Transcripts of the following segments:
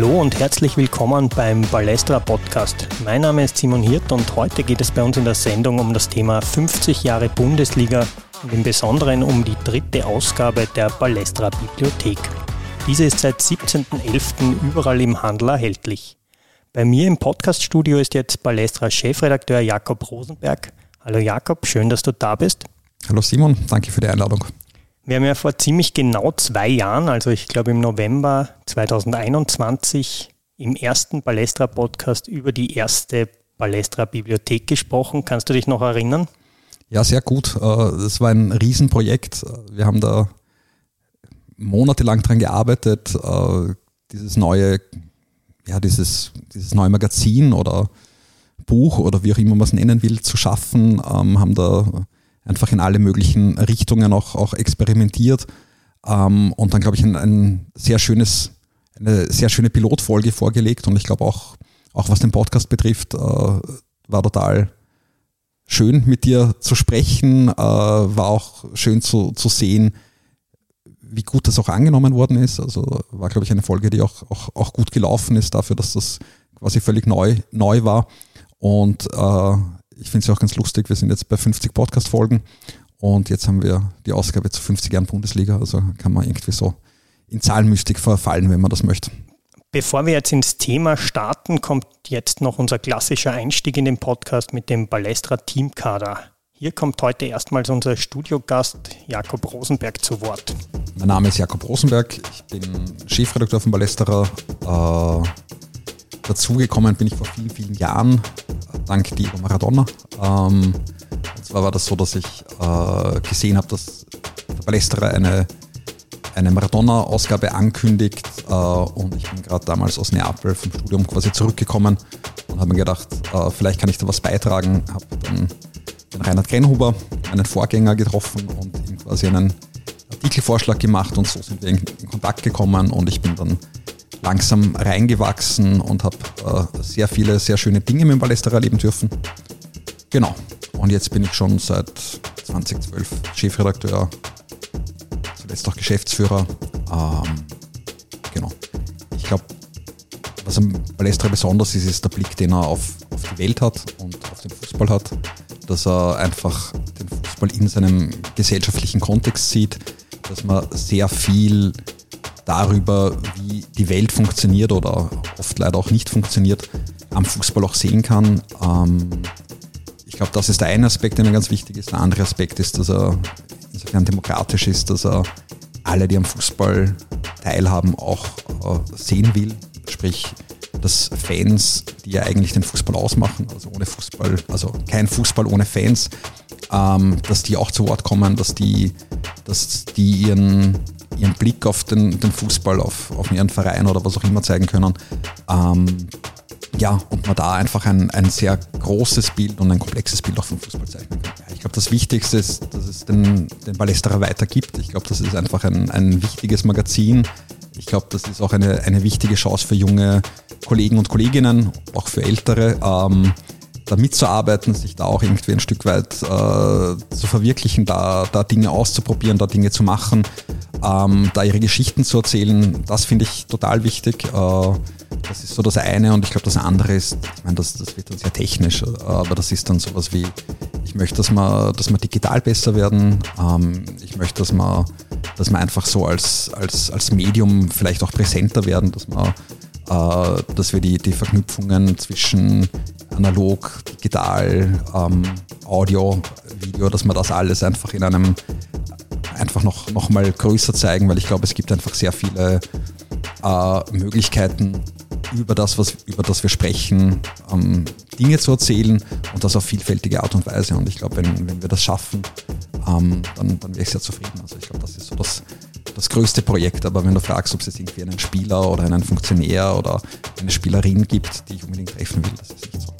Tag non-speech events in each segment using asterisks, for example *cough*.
Hallo und herzlich willkommen beim Balestra Podcast. Mein Name ist Simon Hirt und heute geht es bei uns in der Sendung um das Thema 50 Jahre Bundesliga und im Besonderen um die dritte Ausgabe der Balestra Bibliothek. Diese ist seit 17.11. überall im Handel erhältlich. Bei mir im Podcaststudio ist jetzt Balestra Chefredakteur Jakob Rosenberg. Hallo Jakob, schön, dass du da bist. Hallo Simon, danke für die Einladung. Wir haben ja vor ziemlich genau zwei Jahren, also ich glaube im November 2021, im ersten Balestra-Podcast über die erste Balestra-Bibliothek gesprochen. Kannst du dich noch erinnern? Ja, sehr gut. Das äh, war ein Riesenprojekt. Wir haben da monatelang dran gearbeitet, äh, dieses neue, ja, dieses, dieses neue Magazin oder Buch oder wie auch immer man es nennen will, zu schaffen, ähm, haben da einfach in alle möglichen Richtungen auch, auch experimentiert ähm, und dann, glaube ich, ein, ein, sehr schönes, eine sehr schöne Pilotfolge vorgelegt und ich glaube auch, auch was den Podcast betrifft, äh, war total schön mit dir zu sprechen, äh, war auch schön zu, zu sehen, wie gut das auch angenommen worden ist. Also war, glaube ich, eine Folge, die auch, auch, auch gut gelaufen ist dafür, dass das quasi völlig neu, neu war. Und äh, ich finde es auch ganz lustig, wir sind jetzt bei 50 Podcast-Folgen und jetzt haben wir die Ausgabe zu 50 Jahren Bundesliga. Also kann man irgendwie so in Zahlenmystik verfallen, wenn man das möchte. Bevor wir jetzt ins Thema starten, kommt jetzt noch unser klassischer Einstieg in den Podcast mit dem Balestra Teamkader. Hier kommt heute erstmals unser Studiogast Jakob Rosenberg zu Wort. Mein Name ist Jakob Rosenberg, ich bin Chefredakteur von Balestra. Äh, dazugekommen bin ich vor vielen, vielen Jahren dank Diego Maradona. Ähm, und zwar war das so, dass ich äh, gesehen habe, dass der Palästra eine, eine Maradona-Ausgabe ankündigt äh, und ich bin gerade damals aus Neapel vom Studium quasi zurückgekommen und habe mir gedacht, äh, vielleicht kann ich da was beitragen. Habe dann den Reinhard Grenhuber, meinen Vorgänger, getroffen und ihm quasi einen Artikelvorschlag gemacht und so sind wir in, in Kontakt gekommen und ich bin dann langsam reingewachsen und habe äh, sehr viele, sehr schöne Dinge mit dem Ballesterer erleben dürfen. Genau. Und jetzt bin ich schon seit 2012 Chefredakteur, zuletzt auch Geschäftsführer. Ähm, genau. Ich glaube, was am Ballesterer besonders ist, ist der Blick, den er auf, auf die Welt hat und auf den Fußball hat. Dass er einfach den Fußball in seinem gesellschaftlichen Kontext sieht, dass man sehr viel darüber, wie die Welt funktioniert oder oft leider auch nicht funktioniert, am Fußball auch sehen kann. Ähm, ich glaube, das ist der eine Aspekt, der mir ganz wichtig ist. Der andere Aspekt ist, dass er insofern demokratisch ist, dass er alle, die am Fußball teilhaben, auch äh, sehen will. Sprich, dass Fans, die ja eigentlich den Fußball ausmachen, also ohne Fußball, also kein Fußball ohne Fans, ähm, dass die auch zu Wort kommen, dass die, dass die ihren ihren Blick auf den, den Fußball, auf, auf ihren Verein oder was auch immer zeigen können. Ähm, ja, und man da einfach ein, ein sehr großes Bild und ein komplexes Bild auch vom Fußball zeichnen kann. Ich glaube, das Wichtigste ist, dass es den, den Ballesterer weitergibt. Ich glaube, das ist einfach ein, ein wichtiges Magazin. Ich glaube, das ist auch eine, eine wichtige Chance für junge Kollegen und Kolleginnen, auch für Ältere, ähm, da mitzuarbeiten, sich da auch irgendwie ein Stück weit äh, zu verwirklichen, da, da Dinge auszuprobieren, da Dinge zu machen ähm, da ihre Geschichten zu erzählen, das finde ich total wichtig. Äh, das ist so das eine und ich glaube, das andere ist, ich meine, das, das wird dann sehr technisch, aber das ist dann sowas wie, ich möchte, dass wir, dass wir digital besser werden. Ähm, ich möchte, dass wir, dass wir einfach so als, als, als Medium vielleicht auch präsenter werden, dass wir, äh, dass wir die, die Verknüpfungen zwischen analog, digital, ähm, Audio, Video, dass man das alles einfach in einem einfach noch, noch mal größer zeigen, weil ich glaube, es gibt einfach sehr viele äh, Möglichkeiten, über das, was, über das wir sprechen, ähm, Dinge zu erzählen und das auf vielfältige Art und Weise. Und ich glaube, wenn, wenn wir das schaffen, ähm, dann, dann wäre ich sehr zufrieden. Also ich glaube, das ist so das, das größte Projekt. Aber wenn du fragst, ob es jetzt irgendwie einen Spieler oder einen Funktionär oder eine Spielerin gibt, die ich unbedingt treffen will, das ist nicht so.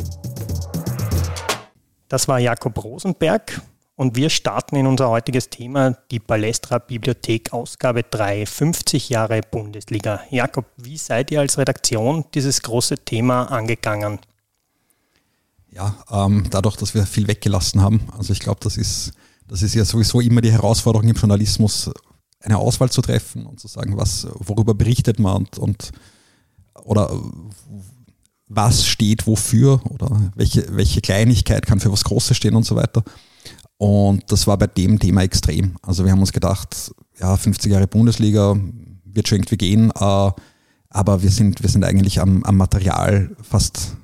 Das war Jakob Rosenberg, und wir starten in unser heutiges Thema, die Balestra Bibliothek Ausgabe 3, 50 Jahre Bundesliga. Jakob, wie seid ihr als Redaktion dieses große Thema angegangen? Ja, ähm, dadurch, dass wir viel weggelassen haben. Also ich glaube, das ist, das ist ja sowieso immer die Herausforderung im Journalismus, eine Auswahl zu treffen und zu sagen, was, worüber berichtet man und, und oder was steht wofür oder welche, welche Kleinigkeit kann für was Großes stehen und so weiter. Und das war bei dem Thema extrem. Also wir haben uns gedacht, ja, 50 Jahre Bundesliga wird schon irgendwie gehen, äh, aber wir sind, wir sind eigentlich am, am Material fast,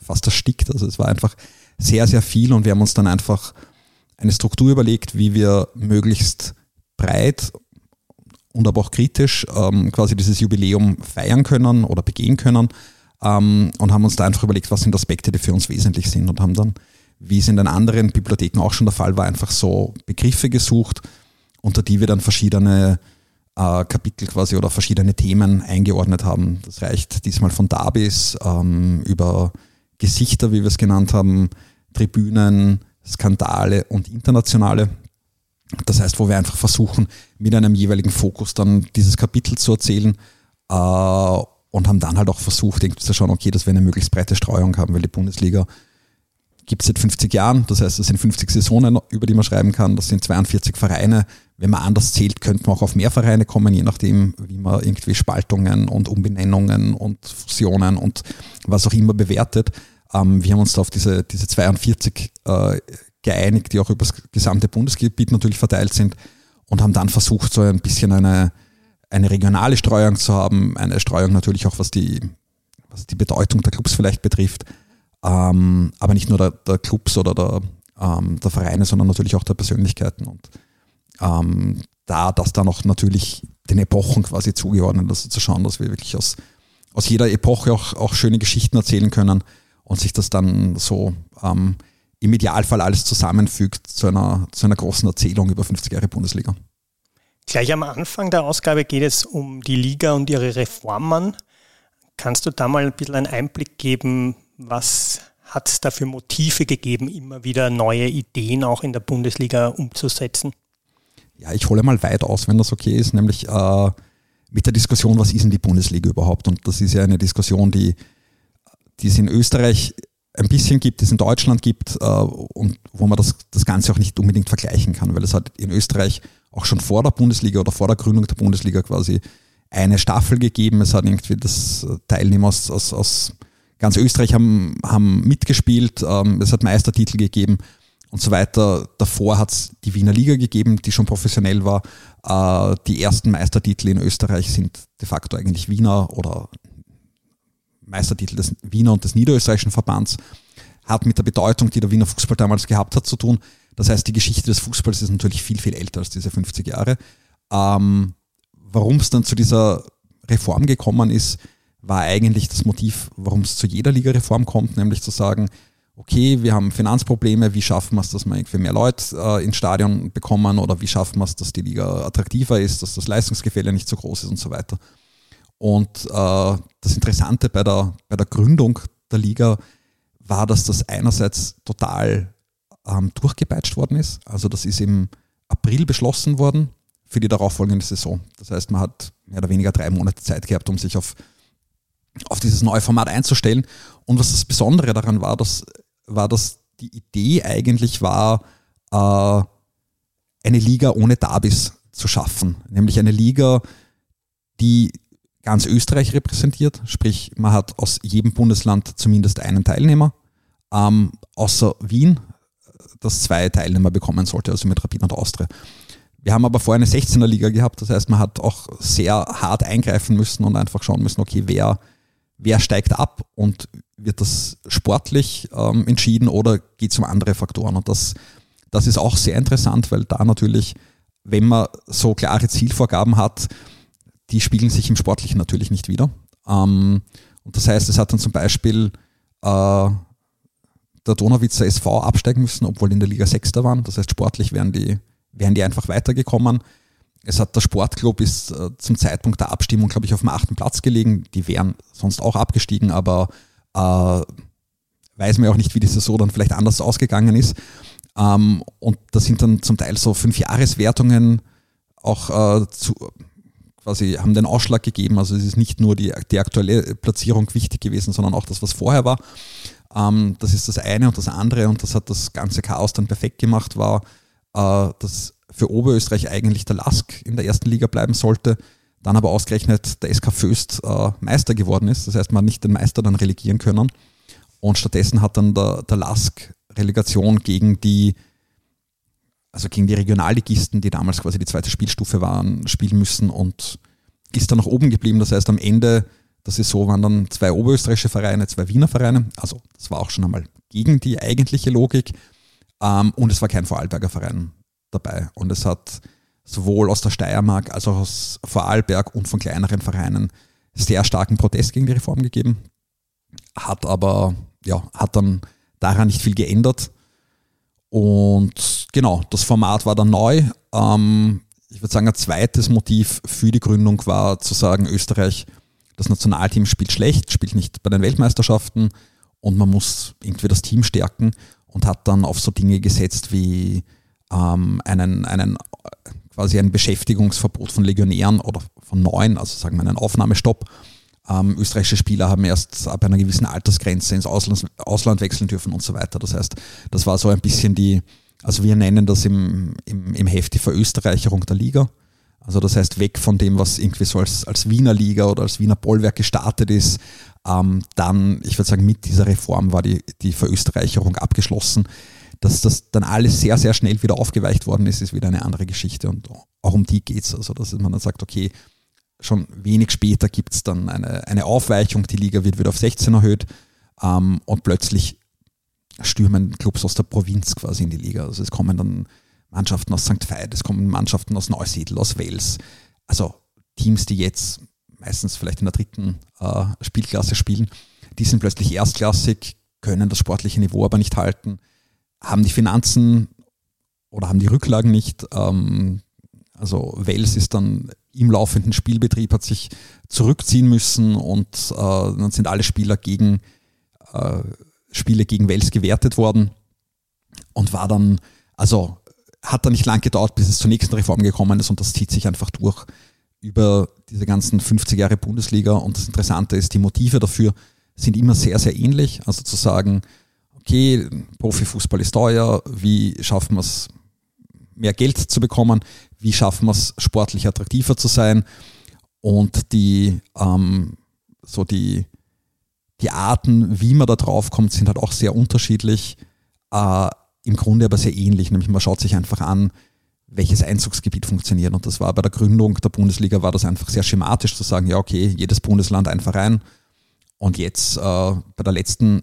fast erstickt. Also es war einfach sehr, sehr viel und wir haben uns dann einfach eine Struktur überlegt, wie wir möglichst breit und aber auch kritisch ähm, quasi dieses Jubiläum feiern können oder begehen können ähm, und haben uns da einfach überlegt, was sind Aspekte, die für uns wesentlich sind und haben dann, wie es in den anderen Bibliotheken auch schon der Fall war, einfach so Begriffe gesucht, unter die wir dann verschiedene äh, Kapitel quasi oder verschiedene Themen eingeordnet haben. Das reicht diesmal von Darbys ähm, über Gesichter, wie wir es genannt haben, Tribünen, Skandale und internationale. Das heißt, wo wir einfach versuchen, mit einem jeweiligen Fokus dann dieses Kapitel zu erzählen äh, und haben dann halt auch versucht, irgendwie zu schauen, okay, dass wir eine möglichst breite Streuung haben, weil die Bundesliga gibt es seit 50 Jahren. Das heißt, es sind 50 Saisonen, über die man schreiben kann. Das sind 42 Vereine. Wenn man anders zählt, könnte man auch auf mehr Vereine kommen, je nachdem, wie man irgendwie Spaltungen und Umbenennungen und Fusionen und was auch immer bewertet. Ähm, wir haben uns da auf diese, diese 42 äh, geeinigt, die auch über das gesamte Bundesgebiet natürlich verteilt sind und haben dann versucht, so ein bisschen eine, eine regionale Streuung zu haben, eine Streuung natürlich auch, was die, was die Bedeutung der Clubs vielleicht betrifft, ähm, aber nicht nur der, der Clubs oder der, ähm, der Vereine, sondern natürlich auch der Persönlichkeiten und ähm, da das dann auch natürlich den Epochen quasi zugeordnet, also zu schauen, dass wir wirklich aus, aus jeder Epoche auch, auch schöne Geschichten erzählen können und sich das dann so ähm, im Idealfall alles zusammenfügt zu einer, zu einer großen Erzählung über 50 Jahre Bundesliga. Gleich am Anfang der Ausgabe geht es um die Liga und ihre Reformen. Kannst du da mal ein bisschen einen Einblick geben, was hat es da für Motive gegeben, immer wieder neue Ideen auch in der Bundesliga umzusetzen? Ja, ich hole mal weit aus, wenn das okay ist, nämlich äh, mit der Diskussion, was ist denn die Bundesliga überhaupt? Und das ist ja eine Diskussion, die, die es in Österreich ein bisschen gibt, die es in Deutschland gibt äh, und wo man das, das Ganze auch nicht unbedingt vergleichen kann, weil es hat in Österreich auch schon vor der Bundesliga oder vor der Gründung der Bundesliga quasi eine Staffel gegeben. Es hat irgendwie das Teilnehmer aus, aus, aus ganz Österreich haben, haben mitgespielt, ähm, es hat Meistertitel gegeben und so weiter. Davor hat es die Wiener Liga gegeben, die schon professionell war. Äh, die ersten Meistertitel in Österreich sind de facto eigentlich Wiener oder Meistertitel des Wiener und des Niederösterreichischen Verbands. Hat mit der Bedeutung, die der Wiener Fußball damals gehabt hat, zu tun. Das heißt, die Geschichte des Fußballs ist natürlich viel, viel älter als diese 50 Jahre. Ähm, Warum es dann zu dieser Reform gekommen ist, war eigentlich das Motiv, warum es zu jeder Ligareform kommt, nämlich zu sagen, okay, wir haben Finanzprobleme, wie schaffen wir es, dass wir irgendwie mehr Leute äh, ins Stadion bekommen oder wie schaffen wir es, dass die Liga attraktiver ist, dass das Leistungsgefälle nicht so groß ist und so weiter. Und äh, das Interessante bei der, bei der Gründung der Liga war, dass das einerseits total ähm, durchgepeitscht worden ist. Also das ist im April beschlossen worden für die darauffolgende Saison. Das heißt, man hat mehr oder weniger drei Monate Zeit gehabt, um sich auf auf dieses neue Format einzustellen. Und was das Besondere daran war, das, war, dass die Idee eigentlich war, äh, eine Liga ohne Davis zu schaffen. Nämlich eine Liga, die ganz Österreich repräsentiert, sprich man hat aus jedem Bundesland zumindest einen Teilnehmer, ähm, außer Wien, das zwei Teilnehmer bekommen sollte, also mit Rapid und Austria. Wir haben aber vorher eine 16er Liga gehabt, das heißt man hat auch sehr hart eingreifen müssen und einfach schauen müssen, okay, wer wer steigt ab und wird das sportlich ähm, entschieden oder geht es um andere Faktoren? Und das, das ist auch sehr interessant, weil da natürlich, wenn man so klare Zielvorgaben hat, die spiegeln sich im Sportlichen natürlich nicht wieder. Ähm, und das heißt, es hat dann zum Beispiel äh, der Donauwitzer SV absteigen müssen, obwohl in der Liga Sechster waren. Das heißt, sportlich wären die, wären die einfach weitergekommen. Es hat der Sportclub ist äh, zum Zeitpunkt der Abstimmung, glaube ich, auf dem achten Platz gelegen. Die wären sonst auch abgestiegen, aber äh, weiß man auch nicht, wie die Saison dann vielleicht anders ausgegangen ist. Ähm, und da sind dann zum Teil so fünf Jahreswertungen auch äh, zu, quasi haben den Ausschlag gegeben. Also es ist nicht nur die, die aktuelle Platzierung wichtig gewesen, sondern auch das, was vorher war. Ähm, das ist das eine und das andere und das hat das ganze Chaos dann perfekt gemacht, war, äh, dass für Oberösterreich eigentlich der Lask in der ersten Liga bleiben sollte. dann aber ausgerechnet der SK Föst äh, Meister geworden ist. Das heißt, man hat nicht den Meister dann relegieren können. Und stattdessen hat dann der, der Lask Relegation gegen die, also gegen die Regionalligisten, die damals quasi die zweite Spielstufe waren, spielen müssen und ist dann nach oben geblieben. Das heißt, am Ende der Saison waren dann zwei oberösterreichische Vereine, zwei Wiener Vereine. Also das war auch schon einmal gegen die eigentliche Logik. Ähm, und es war kein Vorarlberger Verein dabei. Und es hat sowohl aus der Steiermark als auch aus Vorarlberg und von kleineren Vereinen sehr starken Protest gegen die Reform gegeben. Hat aber, ja, hat dann daran nicht viel geändert. Und genau, das Format war dann neu. Ähm, ich würde sagen, ein zweites Motiv für die Gründung war zu sagen, Österreich, das Nationalteam spielt schlecht, spielt nicht bei den Weltmeisterschaften und man muss irgendwie das Team stärken und hat dann auf so Dinge gesetzt wie ähm, einen, einen quasi ein Beschäftigungsverbot von Legionären oder von neuen, also sagen wir einen Aufnahmestopp. Ähm, österreichische Spieler haben erst ab einer gewissen Altersgrenze ins Ausland, Ausland wechseln dürfen und so weiter. Das heißt, das war so ein bisschen die, also wir nennen das im, im, im Heft die Verösterreicherung der Liga. Also das heißt, weg von dem, was irgendwie so als, als Wiener Liga oder als Wiener Bollwerk gestartet ist, ähm, dann, ich würde sagen, mit dieser Reform war die, die Verösterreicherung abgeschlossen dass das dann alles sehr, sehr schnell wieder aufgeweicht worden ist, ist wieder eine andere Geschichte und auch um die geht es. Also, dass man dann sagt, okay, schon wenig später gibt es dann eine, eine Aufweichung, die Liga wird wieder auf 16 erhöht ähm, und plötzlich stürmen Clubs aus der Provinz quasi in die Liga. Also es kommen dann Mannschaften aus St. Veit, es kommen Mannschaften aus Neusiedl, aus Wels. Also Teams, die jetzt meistens vielleicht in der dritten äh, Spielklasse spielen, die sind plötzlich erstklassig, können das sportliche Niveau aber nicht halten haben die Finanzen oder haben die Rücklagen nicht. Ähm, also Wels ist dann im laufenden Spielbetrieb, hat sich zurückziehen müssen und äh, dann sind alle Spieler gegen äh, Spiele gegen Wels gewertet worden und war dann, also hat dann nicht lang gedauert, bis es zur nächsten Reform gekommen ist und das zieht sich einfach durch über diese ganzen 50 Jahre Bundesliga und das Interessante ist, die Motive dafür sind immer sehr, sehr ähnlich. Also zu sagen, okay, Profifußball ist teuer, wie schaffen wir es, mehr Geld zu bekommen, wie schaffen wir es, sportlich attraktiver zu sein und die, ähm, so die, die Arten, wie man da drauf kommt, sind halt auch sehr unterschiedlich, äh, im Grunde aber sehr ähnlich, nämlich man schaut sich einfach an, welches Einzugsgebiet funktioniert. Und das war bei der Gründung der Bundesliga, war das einfach sehr schematisch zu sagen, ja, okay, jedes Bundesland ein Verein. Und jetzt äh, bei der letzten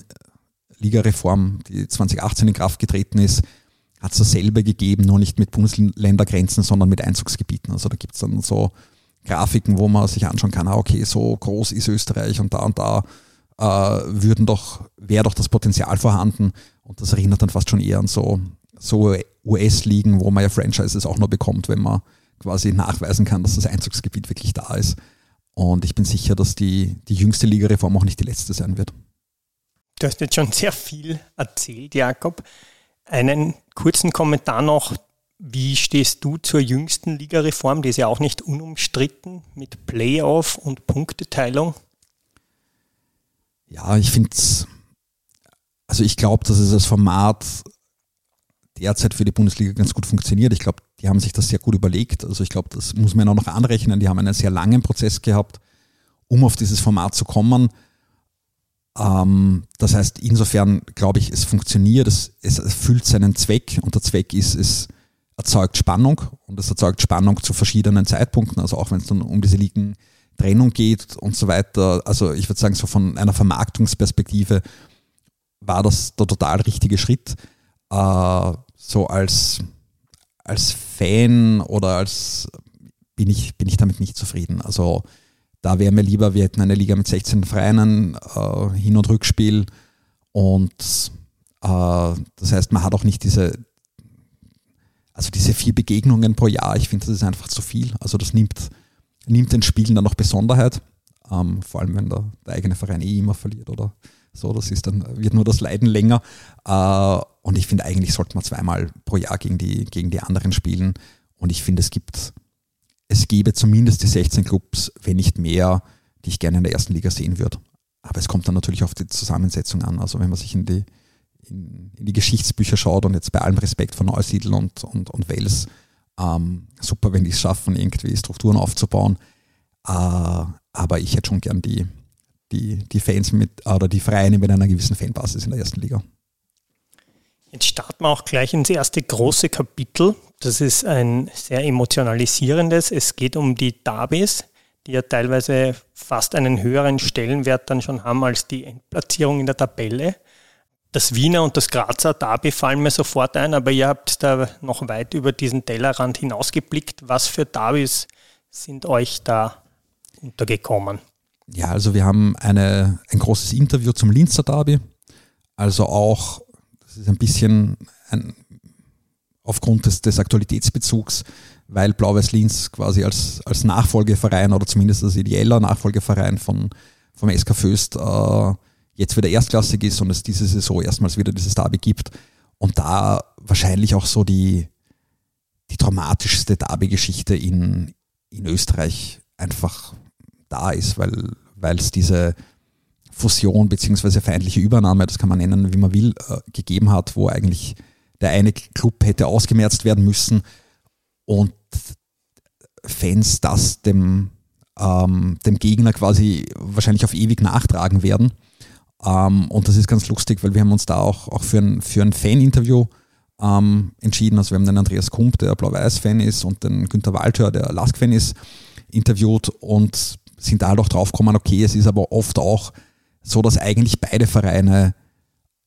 Ligareform, die 2018 in Kraft getreten ist, hat es dasselbe gegeben, nur nicht mit Bundesländergrenzen, sondern mit Einzugsgebieten. Also da gibt es dann so Grafiken, wo man sich anschauen kann, ah, okay, so groß ist Österreich und da und da äh, würden doch, wäre doch das Potenzial vorhanden. Und das erinnert dann fast schon eher an so, so US-Ligen, wo man ja Franchises auch nur bekommt, wenn man quasi nachweisen kann, dass das Einzugsgebiet wirklich da ist. Und ich bin sicher, dass die, die jüngste Ligareform auch nicht die letzte sein wird. Du hast jetzt schon sehr viel erzählt, Jakob. Einen kurzen Kommentar noch. Wie stehst du zur jüngsten Ligareform? Die ist ja auch nicht unumstritten mit Playoff und Punkteteilung. Ja, ich finde es, also ich glaube, dass es als Format derzeit für die Bundesliga ganz gut funktioniert. Ich glaube, die haben sich das sehr gut überlegt. Also ich glaube, das muss man auch noch anrechnen. Die haben einen sehr langen Prozess gehabt, um auf dieses Format zu kommen. Ähm, das heißt, insofern glaube ich, es funktioniert, es, es erfüllt seinen Zweck und der Zweck ist, es erzeugt Spannung und es erzeugt Spannung zu verschiedenen Zeitpunkten, also auch wenn es dann um diese Ligentrennung geht und so weiter. Also ich würde sagen, so von einer Vermarktungsperspektive war das der total richtige Schritt. Äh, so als, als Fan oder als bin ich, bin ich damit nicht zufrieden. Also da wäre mir lieber, wir hätten eine Liga mit 16 Vereinen, äh, Hin- und Rückspiel. Und äh, das heißt, man hat auch nicht diese, also diese vier Begegnungen pro Jahr. Ich finde, das ist einfach zu viel. Also das nimmt, nimmt den Spielen dann noch Besonderheit. Ähm, vor allem, wenn der, der, eigene Verein eh immer verliert oder so. Das ist dann, wird nur das Leiden länger. Äh, und ich finde, eigentlich sollte man zweimal pro Jahr gegen die, gegen die anderen spielen. Und ich finde, es gibt es gäbe zumindest die 16 Clubs, wenn nicht mehr, die ich gerne in der ersten Liga sehen würde. Aber es kommt dann natürlich auf die Zusammensetzung an. Also wenn man sich in die, in, in die Geschichtsbücher schaut und jetzt bei allem Respekt von Neusiedl und, und, und Wels, ähm, super, wenn die es schaffen, irgendwie Strukturen aufzubauen. Äh, aber ich hätte schon gern die, die, die Fans mit oder die Vereine mit einer gewissen Fanbasis in der ersten Liga. Jetzt starten wir auch gleich ins erste große Kapitel. Das ist ein sehr emotionalisierendes. Es geht um die Derbys, die ja teilweise fast einen höheren Stellenwert dann schon haben als die Endplatzierung in der Tabelle. Das Wiener und das Grazer Derby fallen mir sofort ein, aber ihr habt da noch weit über diesen Tellerrand hinausgeblickt. Was für Derbys sind euch da untergekommen? Ja, also wir haben eine, ein großes Interview zum Linzer Derby. Also auch, das ist ein bisschen ein, aufgrund des, des Aktualitätsbezugs, weil Blau-Weiß Linz quasi als, als Nachfolgeverein oder zumindest als ideeller Nachfolgeverein von, vom SK Föst äh, jetzt wieder erstklassig ist und es diese Saison erstmals wieder dieses Derby gibt. Und da wahrscheinlich auch so die, die dramatischste Derby-Geschichte in, in Österreich einfach da ist, weil es diese Fusion bzw. feindliche Übernahme, das kann man nennen, wie man will, äh, gegeben hat, wo eigentlich der eine Club hätte ausgemerzt werden müssen und Fans das dem, ähm, dem Gegner quasi wahrscheinlich auf ewig nachtragen werden. Ähm, und das ist ganz lustig, weil wir haben uns da auch, auch für ein, für ein Fan-Interview ähm, entschieden. Also wir haben den Andreas Kump, der Blau-Weiß-Fan ist, und den Günther Walther, der Lask-Fan ist, interviewt und sind da halt auch drauf gekommen, okay, es ist aber oft auch so, dass eigentlich beide Vereine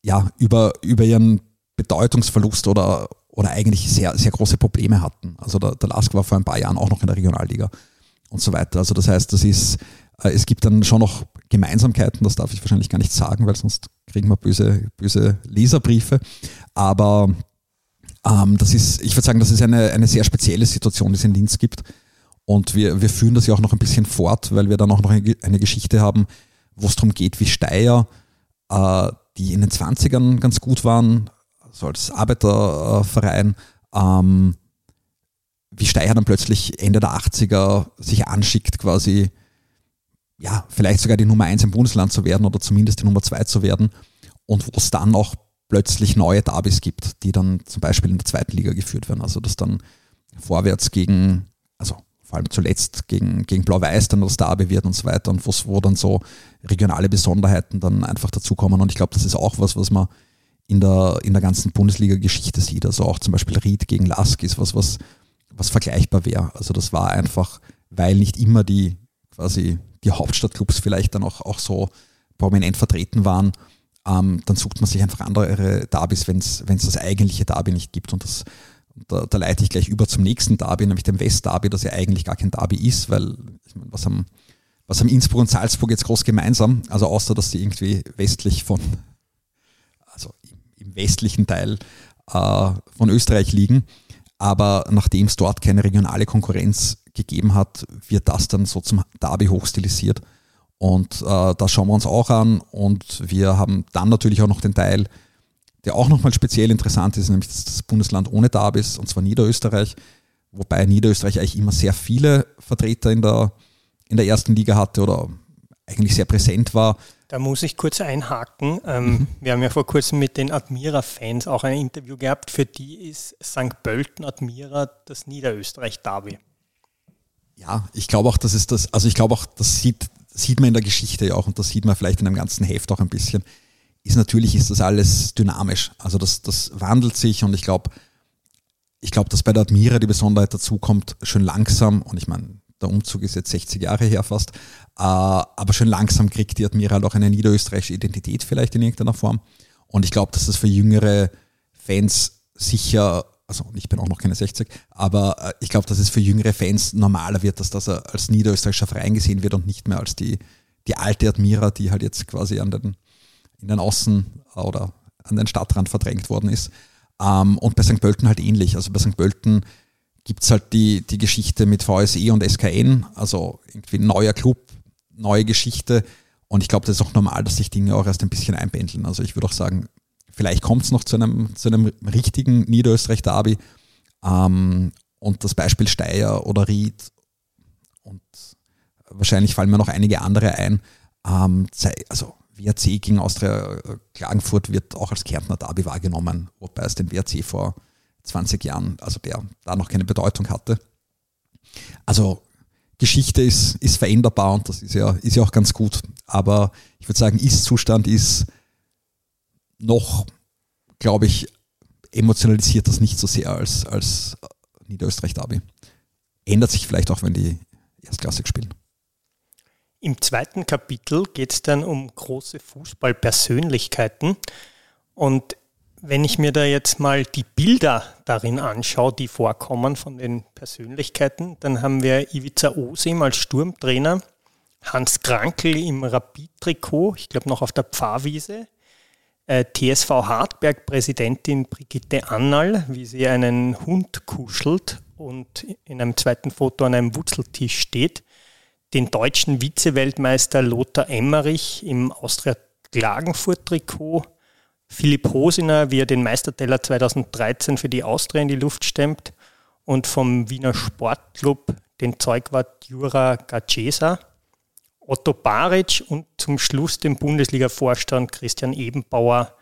ja über, über ihren Bedeutungsverlust oder, oder eigentlich sehr, sehr große Probleme hatten. Also der, der Lask war vor ein paar Jahren auch noch in der Regionalliga und so weiter. Also das heißt, das ist, äh, es gibt dann schon noch Gemeinsamkeiten, das darf ich wahrscheinlich gar nicht sagen, weil sonst kriegen wir böse, böse Leserbriefe. Aber ähm, das ist, ich würde sagen, das ist eine, eine sehr spezielle Situation, die es in Linz gibt. Und wir, wir führen das ja auch noch ein bisschen fort, weil wir dann auch noch eine, eine Geschichte haben, wo es darum geht, wie Steyr, äh, die in den 20ern ganz gut waren, also als Arbeiterverein, ähm, wie Steyr dann plötzlich Ende der 80er sich anschickt, quasi, ja, vielleicht sogar die Nummer 1 im Bundesland zu werden oder zumindest die Nummer 2 zu werden. Und wo es dann auch plötzlich neue Derbys gibt, die dann zum Beispiel in der zweiten Liga geführt werden. Also dass dann vorwärts gegen, also vor allem zuletzt gegen, gegen Blau-Weiß dann das Derby wird und so weiter und wo dann so regionale Besonderheiten dann einfach dazukommen. Und ich glaube, das ist auch was, was man in der, in der ganzen Bundesliga-Geschichte sieht. Also auch zum Beispiel Ried gegen Lask ist was, was, was vergleichbar wäre. Also das war einfach, weil nicht immer die quasi die Hauptstadtclubs vielleicht dann auch, auch so prominent vertreten waren, ähm, dann sucht man sich einfach andere Derbys, wenn es das eigentliche Derby nicht gibt. Und das da, da, leite ich gleich über zum nächsten Derby, nämlich dem West-Derby, das ja eigentlich gar kein Derby ist, weil ich meine, was haben, was haben Innsbruck und Salzburg jetzt groß gemeinsam? Also außer, dass die irgendwie westlich von, also im westlichen Teil äh, von Österreich liegen. Aber nachdem es dort keine regionale Konkurrenz gegeben hat, wird das dann so zum Derby hochstilisiert. Und äh, das schauen wir uns auch an. Und wir haben dann natürlich auch noch den Teil, der auch nochmal speziell interessant ist, nämlich das Bundesland ohne Darbis, und zwar Niederösterreich, wobei Niederösterreich eigentlich immer sehr viele Vertreter in der, in der ersten Liga hatte oder eigentlich sehr präsent war. Da muss ich kurz einhaken. Ähm, mhm. Wir haben ja vor kurzem mit den Admira-Fans auch ein Interview gehabt. Für die ist St. Pölten Admira das Niederösterreich-Derby. Ja, ich glaube auch, das ist das, also ich glaube auch, das sieht, sieht man in der Geschichte ja auch und das sieht man vielleicht in einem ganzen Heft auch ein bisschen ist natürlich ist das alles dynamisch. Also das, das wandelt sich und ich glaube, ich glaube, dass bei der Admira die Besonderheit dazu kommt, schön langsam, und ich meine, der Umzug ist jetzt 60 Jahre her fast, äh, aber schön langsam kriegt die Admira halt auch eine niederösterreichische Identität vielleicht in irgendeiner Form. Und ich glaube, dass das für jüngere Fans sicher, also ich bin auch noch keine 60, aber äh, ich glaube, dass es für jüngere Fans normaler wird, dass das als niederösterreichischer Verein gesehen wird und nicht mehr als die, die alte Admira, die halt jetzt quasi an den in den Außen- oder an den Stadtrand verdrängt worden ist. Ähm, und bei St. Pölten halt ähnlich. Also bei St. Pölten gibt es halt die, die Geschichte mit VSE und SKN, also irgendwie neuer Club, neue Geschichte. Und ich glaube, das ist auch normal, dass sich Dinge auch erst ein bisschen einpendeln. Also ich würde auch sagen, vielleicht kommt es noch zu einem, zu einem richtigen Niederösterreich-Derby. Ähm, und das Beispiel Steyr oder Ried und wahrscheinlich fallen mir noch einige andere ein. Ähm, also WRC gegen Austria äh, Klagenfurt wird auch als Kärntner Derby wahrgenommen, wobei es den WRC vor 20 Jahren, also der da noch keine Bedeutung hatte. Also Geschichte ist, ist veränderbar und das ist ja, ist ja auch ganz gut. Aber ich würde sagen, Ist-Zustand ist noch, glaube ich, emotionalisiert das nicht so sehr als, als Niederösterreich-Derby. Ändert sich vielleicht auch, wenn die erstklassig spielen. Im zweiten Kapitel geht es dann um große Fußballpersönlichkeiten. Und wenn ich mir da jetzt mal die Bilder darin anschaue, die vorkommen von den Persönlichkeiten, dann haben wir Ivica Osim als Sturmtrainer, Hans Krankel im Rapid-Trikot, ich glaube noch auf der Pfarrwiese, äh, TSV Hartberg Präsidentin Brigitte Annal, wie sie einen Hund kuschelt und in einem zweiten Foto an einem Wurzeltisch steht, den deutschen Vize-Weltmeister Lothar Emmerich im Austria Klagenfurt-Trikot, Philipp Hosiner, wie er den Meisterteller 2013 für die Austria in die Luft stemmt. Und vom Wiener Sportclub den Zeugwart Jura Gacesa, Otto Baric und zum Schluss den Bundesliga-Vorstand Christian Ebenbauer,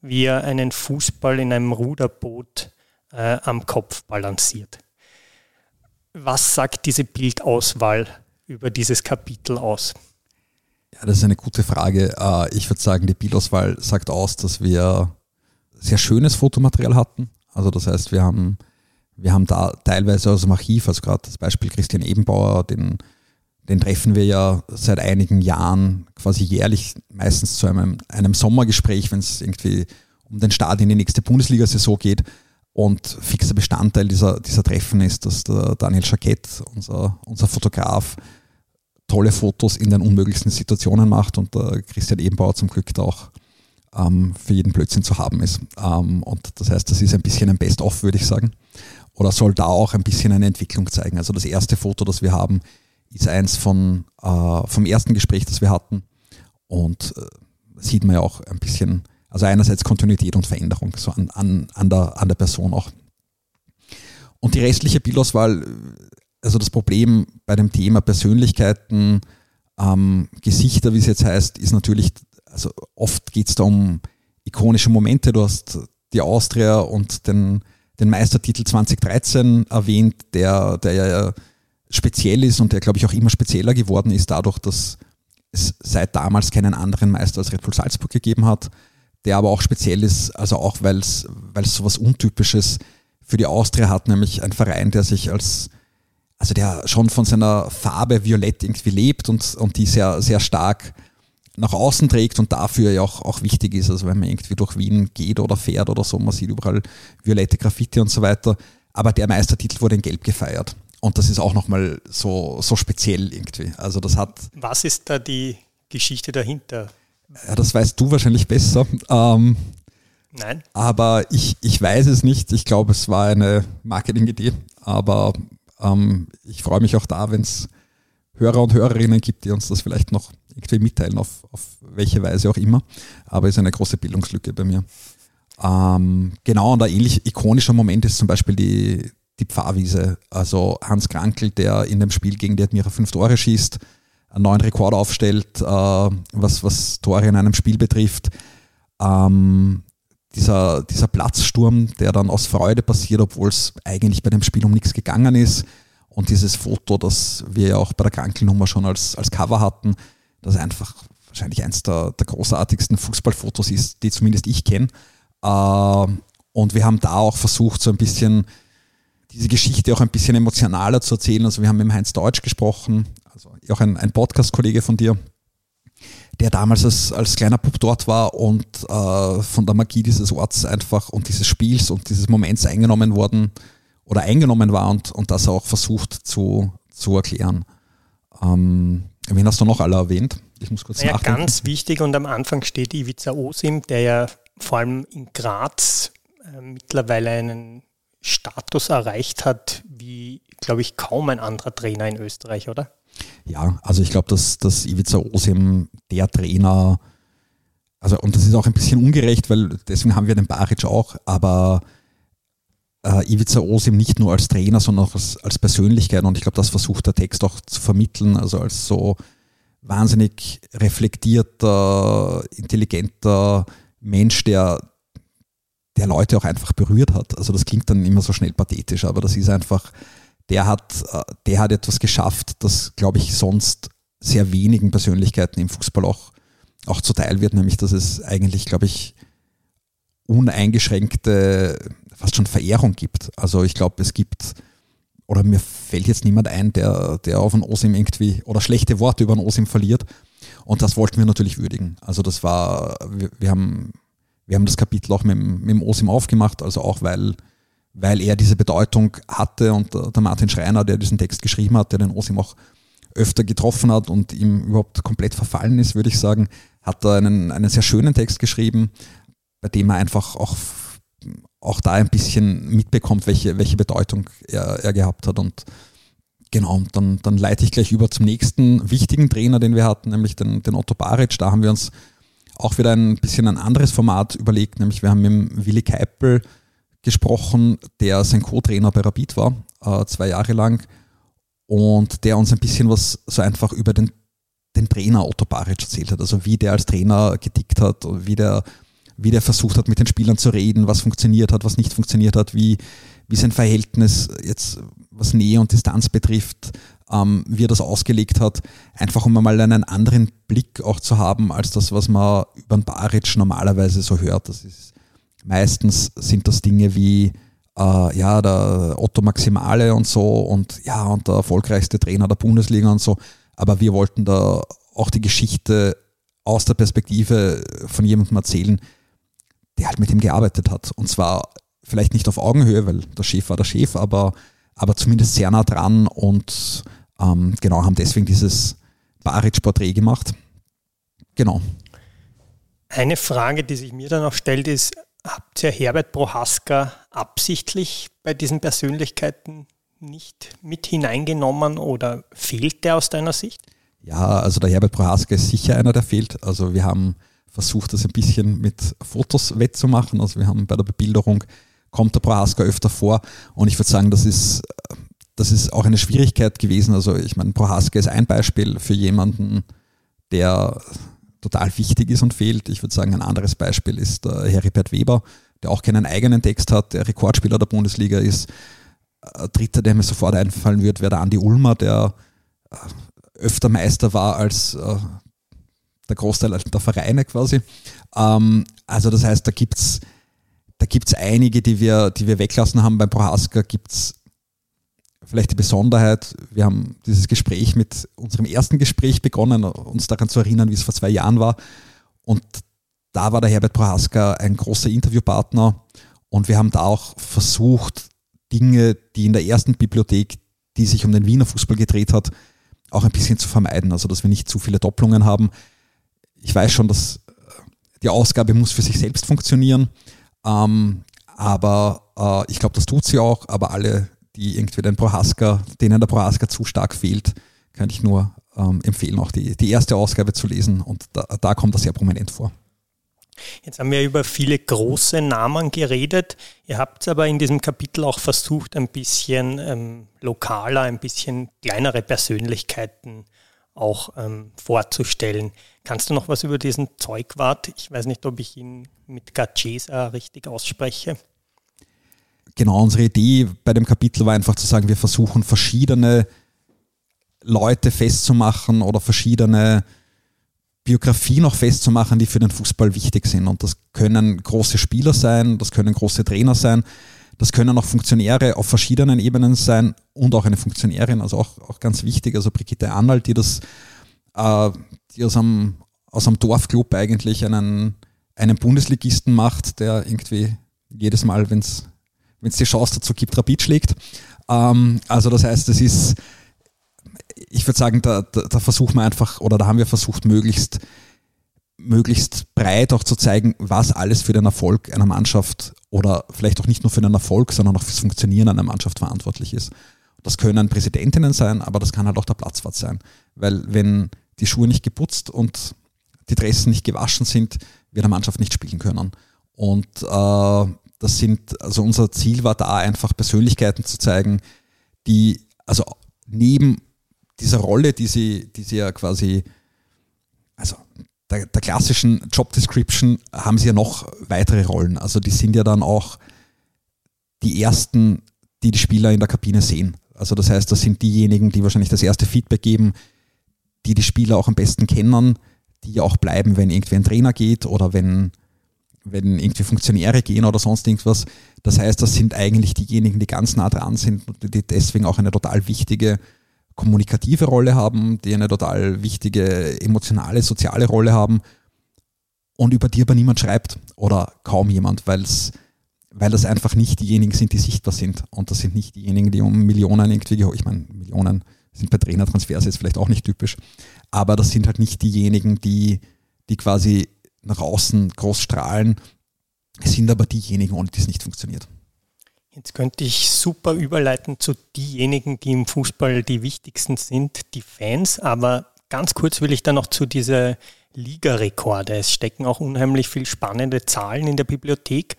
wie er einen Fußball in einem Ruderboot äh, am Kopf balanciert. Was sagt diese Bildauswahl über dieses Kapitel aus? Ja, das ist eine gute Frage. Äh, ich würde sagen, die Bildauswahl sagt aus, dass wir sehr schönes Fotomaterial hatten. Also das heißt, wir haben, wir haben da teilweise aus dem Archiv, also gerade das Beispiel Christian Ebenbauer, den, den treffen wir ja seit einigen Jahren quasi jährlich, meistens zu einem, einem Sommergespräch, wenn es irgendwie um den Start in die nächste Bundesliga-Saison geht. Und fixer Bestandteil dieser, dieser Treffen ist, dass der Daniel Schakett, unser, unser Fotograf, tolle Fotos in den unmöglichsten Situationen macht und der Christian Ebenbauer zum Glück da auch ähm, für jeden Blödsinn zu haben ist. Ähm, und das heißt, das ist ein bisschen ein Best-of, würde ich sagen. Oder soll da auch ein bisschen eine Entwicklung zeigen. Also das erste Foto, das wir haben, ist eins von, äh, vom ersten Gespräch, das wir hatten. Und äh, sieht man ja auch ein bisschen, also einerseits Kontinuität und Veränderung, so an, an, an, der, an der Person auch. Und die restliche Bildauswahl also das Problem bei dem Thema Persönlichkeiten, ähm, Gesichter, wie es jetzt heißt, ist natürlich, also oft geht es da um ikonische Momente. Du hast die Austria und den, den Meistertitel 2013 erwähnt, der, der ja speziell ist und der, glaube ich, auch immer spezieller geworden ist, dadurch, dass es seit damals keinen anderen Meister als Red Bull Salzburg gegeben hat, der aber auch speziell ist, also auch weil es so was Untypisches für die Austria hat, nämlich ein Verein, der sich als also der schon von seiner Farbe violett irgendwie lebt und, und die sehr, sehr stark nach außen trägt und dafür ja auch, auch wichtig ist. Also wenn man irgendwie durch Wien geht oder fährt oder so, man sieht überall violette Graffiti und so weiter. Aber der Meistertitel wurde in Gelb gefeiert. Und das ist auch nochmal so, so speziell irgendwie. Also das hat. Was ist da die Geschichte dahinter? Ja, das weißt du wahrscheinlich besser. Ähm, Nein. Aber ich, ich weiß es nicht. Ich glaube, es war eine Marketingidee. Aber ähm, ich freue mich auch da, wenn es Hörer und Hörerinnen gibt, die uns das vielleicht noch irgendwie mitteilen, auf, auf welche Weise auch immer. Aber es ist eine große Bildungslücke bei mir. Ähm, genau, und ein ähnlich ikonischer Moment ist zum Beispiel die, die Pfarrwiese. Also Hans Krankel, der in dem Spiel gegen die Admira fünf Tore schießt, einen neuen Rekord aufstellt, äh, was, was Tore in einem Spiel betrifft. Ähm, dieser, dieser Platzsturm, der dann aus Freude passiert, obwohl es eigentlich bei dem Spiel um nichts gegangen ist. Und dieses Foto, das wir ja auch bei der Krankelnummer schon als, als Cover hatten, das einfach wahrscheinlich eins der, der großartigsten Fußballfotos ist, die zumindest ich kenne. Äh, und wir haben da auch versucht, so ein bisschen diese Geschichte auch ein bisschen emotionaler zu erzählen. Also wir haben mit Heinz Deutsch gesprochen, also auch ein, ein Podcast-Kollege von dir, der damals als, als kleiner Pup dort war und äh, von der Magie dieses Orts einfach und dieses Spiels und dieses Moments eingenommen worden oder eingenommen war und, und das auch versucht zu, zu erklären. Ähm, wen hast du noch alle erwähnt? Ich muss kurz ja, nachdenken. Ganz wichtig und am Anfang steht Ivica Osim, der ja vor allem in Graz äh, mittlerweile einen Status erreicht hat, wie, glaube ich, kaum ein anderer Trainer in Österreich, oder? Ja, also ich glaube, dass, dass Ivica Osim der Trainer, also und das ist auch ein bisschen ungerecht, weil deswegen haben wir den Baric auch, aber äh, Ivica Osim nicht nur als Trainer, sondern auch als, als Persönlichkeit und ich glaube, das versucht der Text auch zu vermitteln, also als so wahnsinnig reflektierter, intelligenter Mensch, der, der Leute auch einfach berührt hat. Also das klingt dann immer so schnell pathetisch, aber das ist einfach der hat, äh, der hat etwas geschafft, das, glaube ich, sonst sehr wenigen Persönlichkeiten im Fußball auch, auch zuteil wird, nämlich dass es eigentlich, glaube ich, uneingeschränkte, fast schon Verehrung gibt. Also ich glaube, es gibt, oder mir fällt jetzt niemand ein, der, der auf einen Osim irgendwie, oder schlechte Worte über einen Osim verliert. Und das wollten wir natürlich würdigen. Also das war, wir, wir haben, wir haben das Kapitel auch mit, mit dem Osim aufgemacht, also auch weil, weil er diese Bedeutung hatte und der Martin Schreiner, der diesen Text geschrieben hat, der den Osim auch öfter getroffen hat und ihm überhaupt komplett verfallen ist, würde ich sagen, hat er einen, einen sehr schönen Text geschrieben, bei dem er einfach auch, auch da ein bisschen mitbekommt, welche, welche Bedeutung er, er gehabt hat. Und genau, dann, dann leite ich gleich über zum nächsten wichtigen Trainer, den wir hatten, nämlich den, den Otto Baric. Da haben wir uns auch wieder ein bisschen ein anderes Format überlegt, nämlich wir haben mit Willi Keipel gesprochen, der sein Co-Trainer bei Rapid war, äh, zwei Jahre lang, und der uns ein bisschen was so einfach über den, den Trainer Otto Baric erzählt hat, also wie der als Trainer gedickt hat, wie der wie der versucht hat, mit den Spielern zu reden, was funktioniert hat, was nicht funktioniert hat, wie, wie sein Verhältnis jetzt, was Nähe und Distanz betrifft, ähm, wie er das ausgelegt hat, einfach um einmal einen anderen Blick auch zu haben, als das, was man über den Baric normalerweise so hört. Das ist, meistens sind das Dinge wie, äh, ja, der Otto Maximale und so und ja, und der erfolgreichste Trainer der Bundesliga und so. Aber wir wollten da auch die Geschichte aus der Perspektive von jemandem erzählen, der halt mit ihm gearbeitet hat. Und zwar vielleicht nicht auf Augenhöhe, weil der Chef war der Chef, aber, aber zumindest sehr nah dran und ähm, genau, haben deswegen dieses Baric-Porträt gemacht. Genau. Eine Frage, die sich mir dann auch stellt, ist, habt ihr Herbert Prohaska absichtlich bei diesen Persönlichkeiten nicht mit hineingenommen oder fehlt der aus deiner Sicht? Ja, also der Herbert Prohaska ist sicher einer, der fehlt. Also wir haben versucht, das ein bisschen mit Fotos wettzumachen. Also wir haben bei der Bebilderung kommt der Prohaska öfter vor und ich würde sagen, das ist, das ist auch eine Schwierigkeit gewesen. Also ich meine, Prohaska ist ein Beispiel für jemanden, der total wichtig ist und fehlt. Ich würde sagen, ein anderes Beispiel ist der Heribert Weber, der auch keinen eigenen Text hat, der Rekordspieler der Bundesliga ist. Ein dritter, der mir sofort einfallen wird, wäre der Andi Ulmer, der äh, öfter Meister war als äh, der Großteil der Vereine quasi. Ähm, also das heißt, da gibt es da gibt's einige, die wir, die wir weglassen haben. Beim Prohaska gibt es vielleicht die Besonderheit, wir haben dieses Gespräch mit unserem ersten Gespräch begonnen, uns daran zu erinnern, wie es vor zwei Jahren war. Und da war der Herbert Prohaska ein großer Interviewpartner und wir haben da auch versucht, Dinge, die in der ersten Bibliothek, die sich um den Wiener Fußball gedreht hat, auch ein bisschen zu vermeiden. Also, dass wir nicht zu viele Doppelungen haben ich weiß schon, dass äh, die Ausgabe muss für sich selbst funktionieren, ähm, aber äh, ich glaube, das tut sie auch, aber alle, die irgendwie den Prohaska, denen der Prohaska zu stark fehlt, kann ich nur ähm, empfehlen, auch die, die erste Ausgabe zu lesen und da, da kommt das sehr prominent vor. Jetzt haben wir über viele große Namen geredet. Ihr habt aber in diesem Kapitel auch versucht, ein bisschen ähm, lokaler, ein bisschen kleinere Persönlichkeiten auch ähm, vorzustellen. Kannst du noch was über diesen Zeugwart? Ich weiß nicht, ob ich ihn mit Gacesa richtig ausspreche. Genau, unsere Idee bei dem Kapitel war einfach zu sagen, wir versuchen verschiedene Leute festzumachen oder verschiedene Biografien auch festzumachen, die für den Fußball wichtig sind. Und das können große Spieler sein, das können große Trainer sein, das können auch Funktionäre auf verschiedenen Ebenen sein und auch eine Funktionärin, also auch, auch ganz wichtig, also Brigitte Arnold, die das, äh, die aus einem, aus einem Dorfclub eigentlich einen, einen Bundesligisten macht, der irgendwie jedes Mal, wenn es die Chance dazu gibt, Rapid schlägt. Ähm, also das heißt, es ist, ich würde sagen, da, da, da versuchen wir einfach, oder da haben wir versucht, möglichst möglichst breit auch zu zeigen, was alles für den Erfolg einer Mannschaft oder vielleicht auch nicht nur für den Erfolg, sondern auch fürs Funktionieren einer Mannschaft verantwortlich ist. Das können Präsidentinnen sein, aber das kann halt auch der Platzwart sein. Weil wenn die Schuhe nicht geputzt und die Dressen nicht gewaschen sind, wird eine Mannschaft nicht spielen können. Und äh, das sind, also unser Ziel war da einfach Persönlichkeiten zu zeigen, die, also neben dieser Rolle, die sie, die sie ja quasi, also der, der klassischen Job Description haben sie ja noch weitere Rollen. Also die sind ja dann auch die ersten, die die Spieler in der Kabine sehen. Also das heißt, das sind diejenigen, die wahrscheinlich das erste Feedback geben, die die Spieler auch am besten kennen, die auch bleiben, wenn irgendwie ein Trainer geht oder wenn, wenn irgendwie Funktionäre gehen oder sonst irgendwas. Das heißt, das sind eigentlich diejenigen, die ganz nah dran sind und die deswegen auch eine total wichtige kommunikative Rolle haben, die eine total wichtige emotionale, soziale Rolle haben und über die aber niemand schreibt oder kaum jemand, weil's, weil das einfach nicht diejenigen sind, die sichtbar sind. Und das sind nicht diejenigen, die um Millionen irgendwie, ich meine, Millionen sind bei Trainertransfers jetzt vielleicht auch nicht typisch, aber das sind halt nicht diejenigen, die, die quasi nach außen groß strahlen, sind aber diejenigen, ohne die es nicht funktioniert. Jetzt könnte ich super überleiten zu diejenigen, die im Fußball die wichtigsten sind, die Fans. Aber ganz kurz will ich da noch zu dieser Ligarekorde. Es stecken auch unheimlich viel spannende Zahlen in der Bibliothek.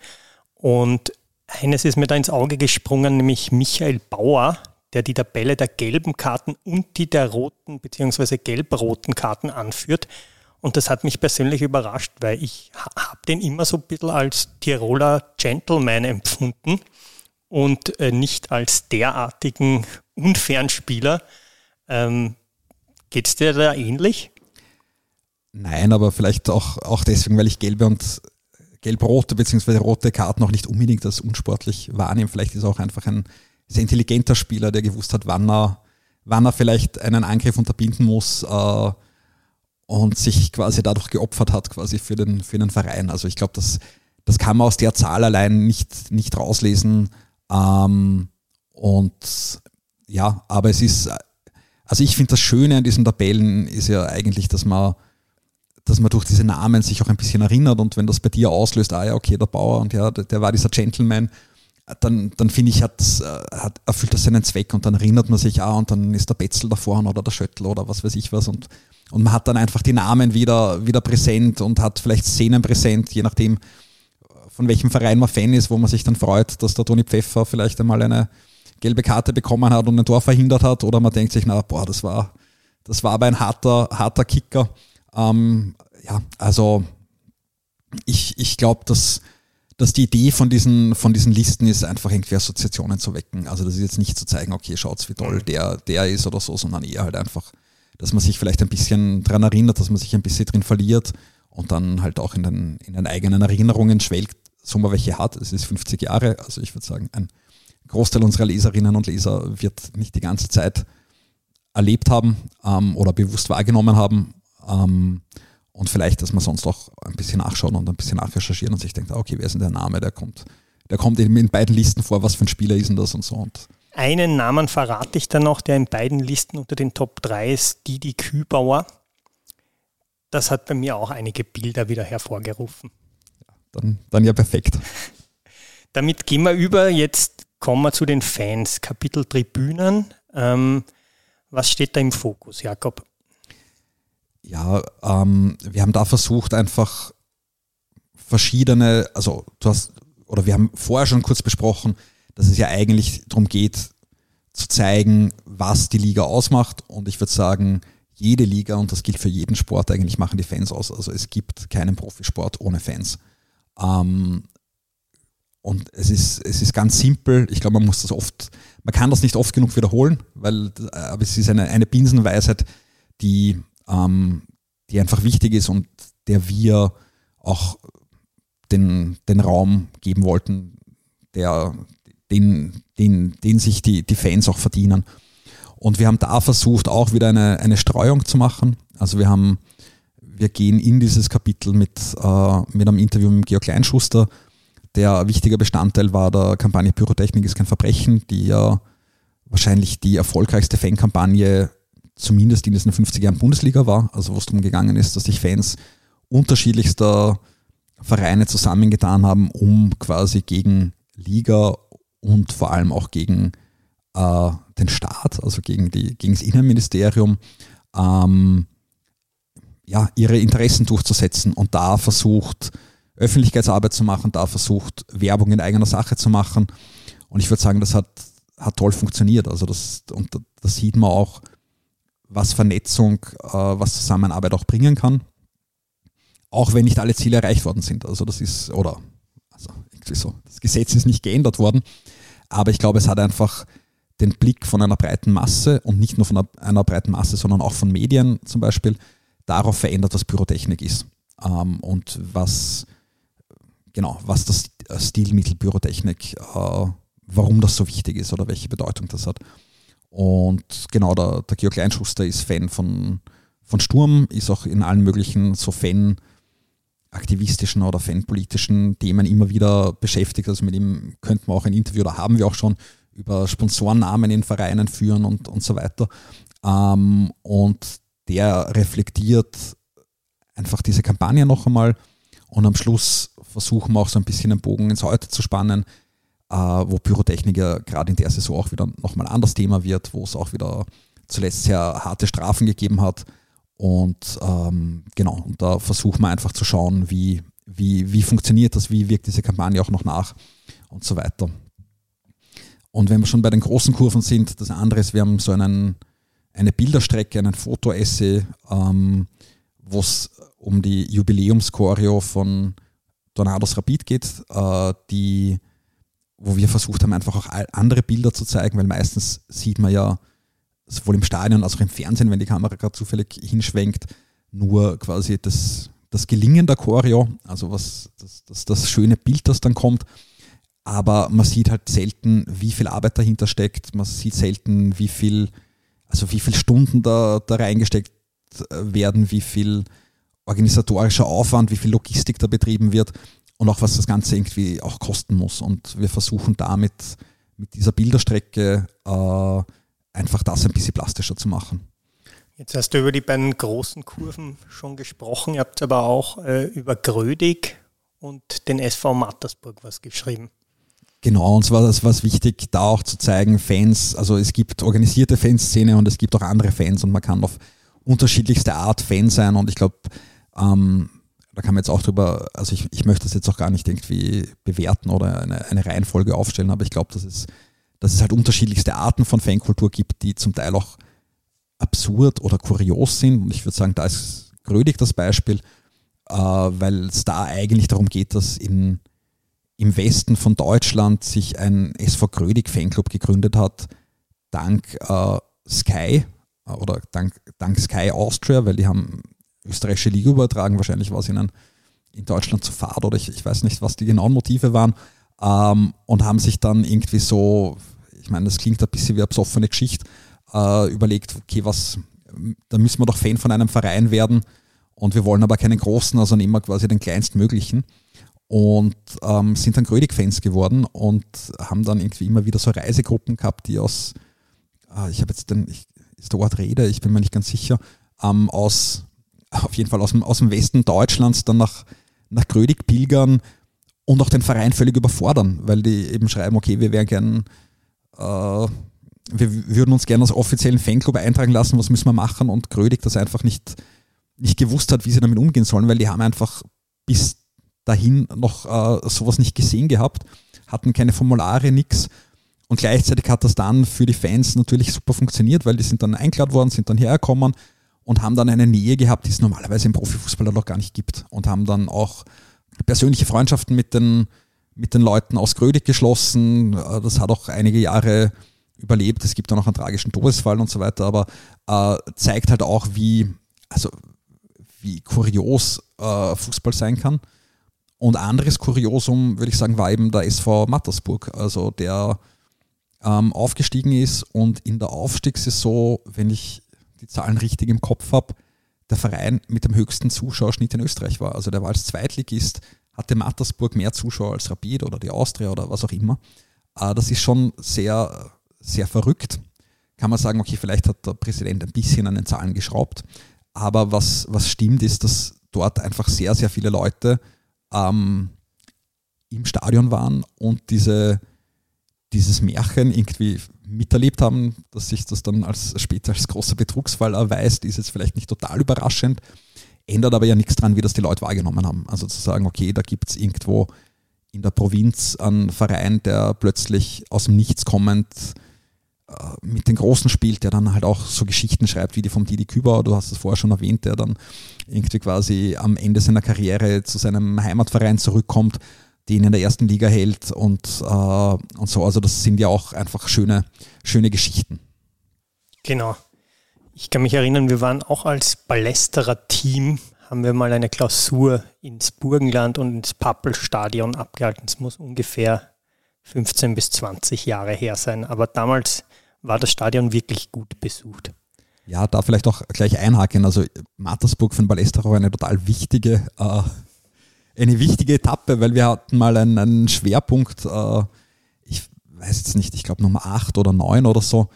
Und eines ist mir da ins Auge gesprungen, nämlich Michael Bauer, der die Tabelle der gelben Karten und die der roten bzw. gelb-roten Karten anführt. Und das hat mich persönlich überrascht, weil ich habe den immer so ein bisschen als Tiroler Gentleman empfunden und äh, nicht als derartigen unfairen Spieler. Ähm, Geht es dir da ähnlich? Nein, aber vielleicht auch, auch deswegen, weil ich gelbe und gelb-rote bzw. rote Karten auch nicht unbedingt als unsportlich wahrnehme. Vielleicht ist er auch einfach ein sehr intelligenter Spieler, der gewusst hat, wann er, wann er vielleicht einen Angriff unterbinden muss äh, und sich quasi dadurch geopfert hat, quasi für den, für den Verein. Also ich glaube, das, das kann man aus der Zahl allein nicht, nicht rauslesen. Ähm, und ja, aber es ist, also ich finde das Schöne an diesen Tabellen ist ja eigentlich, dass man, dass man durch diese Namen sich auch ein bisschen erinnert und wenn das bei dir auslöst, ah ja, okay, der Bauer und ja, der, der war dieser Gentleman, dann, dann finde ich, hat, hat, erfüllt das seinen Zweck und dann erinnert man sich, ah, und dann ist der Betzel da vorne oder der Schöttl oder was weiß ich was und, und man hat dann einfach die Namen wieder, wieder präsent und hat vielleicht Szenen präsent, je nachdem, von welchem Verein man Fan ist, wo man sich dann freut, dass der Toni Pfeffer vielleicht einmal eine gelbe Karte bekommen hat und ein Tor verhindert hat. Oder man denkt sich, na, boah, das war, das war aber ein harter, harter Kicker. Ähm, ja, also ich, ich glaube, dass, dass die Idee von diesen, von diesen Listen ist, einfach irgendwie Assoziationen zu wecken. Also das ist jetzt nicht zu zeigen, okay, schaut's, wie toll der, der ist oder so, sondern eher halt einfach, dass man sich vielleicht ein bisschen dran erinnert, dass man sich ein bisschen drin verliert und dann halt auch in den, in den eigenen Erinnerungen schwelgt, so man welche hat. Es ist 50 Jahre, also ich würde sagen, ein Großteil unserer Leserinnen und Leser wird nicht die ganze Zeit erlebt haben ähm, oder bewusst wahrgenommen haben. Ähm, und vielleicht, dass man sonst auch ein bisschen nachschauen und ein bisschen nachrecherchieren und sich denkt, ah, okay, wer ist denn der Name, der kommt, der kommt eben in beiden Listen vor, was für ein Spieler ist denn das und so. Und einen Namen verrate ich dann noch, der in beiden Listen unter den Top 3 ist, Didi Kübauer. Das hat bei mir auch einige Bilder wieder hervorgerufen dann, dann ja perfekt. Damit gehen wir über. Jetzt kommen wir zu den Fans. Kapitel Tribünen. Ähm, was steht da im Fokus, Jakob? Ja, ähm, wir haben da versucht, einfach verschiedene, also du hast, oder wir haben vorher schon kurz besprochen, dass es ja eigentlich darum geht, zu zeigen, was die Liga ausmacht. Und ich würde sagen, jede Liga, und das gilt für jeden Sport, eigentlich machen die Fans aus. Also es gibt keinen Profisport ohne Fans. Ähm, und es ist, es ist ganz simpel. Ich glaube, man muss das oft, man kann das nicht oft genug wiederholen, weil, aber es ist eine, eine Binsenweisheit, die, ähm, die einfach wichtig ist und der wir auch den, den Raum geben wollten, der, den, den, den sich die, die Fans auch verdienen. Und wir haben da versucht, auch wieder eine, eine Streuung zu machen. Also wir haben wir gehen in dieses Kapitel mit, äh, mit einem Interview mit Georg Kleinschuster. Der ein wichtiger Bestandteil war der Kampagne Pyrotechnik ist kein Verbrechen, die ja wahrscheinlich die erfolgreichste Fankampagne zumindest in diesen 50 Jahren Bundesliga war. Also wo es darum gegangen ist, dass sich Fans unterschiedlichster Vereine zusammengetan haben, um quasi gegen Liga und vor allem auch gegen äh, den Staat, also gegen, die, gegen das Innenministerium, ähm, ja, ihre Interessen durchzusetzen und da versucht, Öffentlichkeitsarbeit zu machen, da versucht, Werbung in eigener Sache zu machen. Und ich würde sagen, das hat, hat toll funktioniert. Also das, und da sieht man auch, was Vernetzung, äh, was Zusammenarbeit auch bringen kann. Auch wenn nicht alle Ziele erreicht worden sind. Also das ist, oder, also irgendwie so, das Gesetz ist nicht geändert worden. Aber ich glaube, es hat einfach den Blick von einer breiten Masse und nicht nur von einer, einer breiten Masse, sondern auch von Medien zum Beispiel darauf verändert, was Pyrotechnik ist ähm, und was genau was das Stilmittel Pyrotechnik, äh, warum das so wichtig ist oder welche Bedeutung das hat. Und genau, der, der Georg Kleinschuster ist Fan von, von Sturm, ist auch in allen möglichen so Fan- aktivistischen oder fanpolitischen Themen immer wieder beschäftigt. Also mit ihm könnten wir auch ein Interview, oder haben wir auch schon über Sponsorennamen in Vereinen führen und, und so weiter. Ähm, und der reflektiert einfach diese Kampagne noch einmal und am Schluss versuchen wir auch so ein bisschen einen Bogen ins Heute zu spannen, äh, wo Pyrotechnik ja gerade in der Saison auch wieder nochmal ein anderes Thema wird, wo es auch wieder zuletzt sehr harte Strafen gegeben hat und ähm, genau, und da versuchen wir einfach zu schauen, wie, wie, wie funktioniert das, wie wirkt diese Kampagne auch noch nach und so weiter. Und wenn wir schon bei den großen Kurven sind, das andere ist, wir haben so einen, eine Bilderstrecke, einen Fotoessay, ähm, wo es um die Jubiläumschoreo von Tornados Rapid geht, äh, die, wo wir versucht haben, einfach auch andere Bilder zu zeigen, weil meistens sieht man ja sowohl im Stadion als auch im Fernsehen, wenn die Kamera gerade zufällig hinschwenkt, nur quasi das, das Gelingen der Choreo, also was das, das, das schöne Bild, das dann kommt. Aber man sieht halt selten, wie viel Arbeit dahinter steckt. Man sieht selten, wie viel, also wie viele Stunden da, da reingesteckt äh, werden, wie viel organisatorischer Aufwand, wie viel Logistik da betrieben wird und auch was das Ganze irgendwie auch kosten muss. Und wir versuchen damit mit dieser Bilderstrecke äh, einfach das ein bisschen plastischer zu machen. Jetzt hast du über die beiden großen Kurven schon gesprochen, ihr habt aber auch äh, über Grödig und den SV Mattersburg was geschrieben. Genau, und zwar das war es wichtig, da auch zu zeigen, Fans, also es gibt organisierte Fanszene und es gibt auch andere Fans und man kann auf unterschiedlichste Art Fan sein und ich glaube, ähm, da kann man jetzt auch drüber, also ich, ich möchte das jetzt auch gar nicht irgendwie bewerten oder eine, eine Reihenfolge aufstellen, aber ich glaube, dass es dass es halt unterschiedlichste Arten von Fankultur gibt, die zum Teil auch absurd oder kurios sind. Und ich würde sagen, da ist Grödig das Beispiel, äh, weil es da eigentlich darum geht, dass in, im Westen von Deutschland sich ein SV Grödig Fanclub gegründet hat, dank äh, Sky äh, oder dank, dank Sky Austria, weil die haben österreichische Liga übertragen. Wahrscheinlich war es ihnen in Deutschland zu fad oder ich, ich weiß nicht, was die genauen Motive waren. Ähm, und haben sich dann irgendwie so ich meine, das klingt ein bisschen wie eine besoffene Geschichte, äh, überlegt, okay, was, da müssen wir doch Fan von einem Verein werden. Und wir wollen aber keinen großen, also nehmen wir quasi den kleinstmöglichen. Und ähm, sind dann Grödig-Fans geworden und haben dann irgendwie immer wieder so Reisegruppen gehabt, die aus, äh, ich habe jetzt den, ich, ist der Ort Rede, ich bin mir nicht ganz sicher, ähm, aus, auf jeden Fall aus dem, aus dem Westen Deutschlands dann nach, nach Grödig pilgern und auch den Verein völlig überfordern, weil die eben schreiben, okay, wir wären gern äh, wir würden uns gerne als offiziellen Fanclub eintragen lassen, was müssen wir machen und Grödig das einfach nicht, nicht gewusst hat, wie sie damit umgehen sollen, weil die haben einfach bis dahin noch äh, sowas nicht gesehen gehabt, hatten keine Formulare, nichts. Und gleichzeitig hat das dann für die Fans natürlich super funktioniert, weil die sind dann eingeladen worden, sind dann hergekommen und haben dann eine Nähe gehabt, die es normalerweise im Profifußball noch gar nicht gibt. Und haben dann auch persönliche Freundschaften mit den, mit den Leuten aus Grödig geschlossen. Äh, das hat auch einige Jahre überlebt. Es gibt dann auch einen tragischen Todesfall und so weiter, aber äh, zeigt halt auch, wie, also, wie kurios äh, Fußball sein kann. Und anderes Kuriosum, würde ich sagen, war eben der SV Mattersburg, also der ähm, aufgestiegen ist und in der Aufstiegssaison, wenn ich die Zahlen richtig im Kopf habe, der Verein mit dem höchsten Zuschauerschnitt in Österreich war. Also der war als Zweitligist hatte Mattersburg mehr Zuschauer als Rapid oder die Austria oder was auch immer. Äh, das ist schon sehr, sehr verrückt. Kann man sagen, okay, vielleicht hat der Präsident ein bisschen an den Zahlen geschraubt. Aber was, was stimmt, ist, dass dort einfach sehr, sehr viele Leute ähm, im Stadion waren und diese, dieses Märchen irgendwie miterlebt haben, dass sich das dann als später als großer Betrugsfall erweist, ist jetzt vielleicht nicht total überraschend ändert aber ja nichts dran, wie das die Leute wahrgenommen haben. Also zu sagen, okay, da gibt es irgendwo in der Provinz einen Verein, der plötzlich aus dem Nichts kommend äh, mit den Großen spielt, der dann halt auch so Geschichten schreibt wie die vom Didi Küber, du hast es vorher schon erwähnt, der dann irgendwie quasi am Ende seiner Karriere zu seinem Heimatverein zurückkommt. Den in der ersten Liga hält und, äh, und so. Also das sind ja auch einfach schöne, schöne Geschichten. Genau. Ich kann mich erinnern, wir waren auch als Ballesterer Team, haben wir mal eine Klausur ins Burgenland und ins Pappelstadion abgehalten. Es muss ungefähr 15 bis 20 Jahre her sein. Aber damals war das Stadion wirklich gut besucht. Ja, da vielleicht auch gleich einhaken. Also Mattersburg von Ballesterer war eine total wichtige äh, eine wichtige Etappe, weil wir hatten mal einen, einen Schwerpunkt, äh, ich weiß jetzt nicht, ich glaube Nummer 8 oder 9 oder so,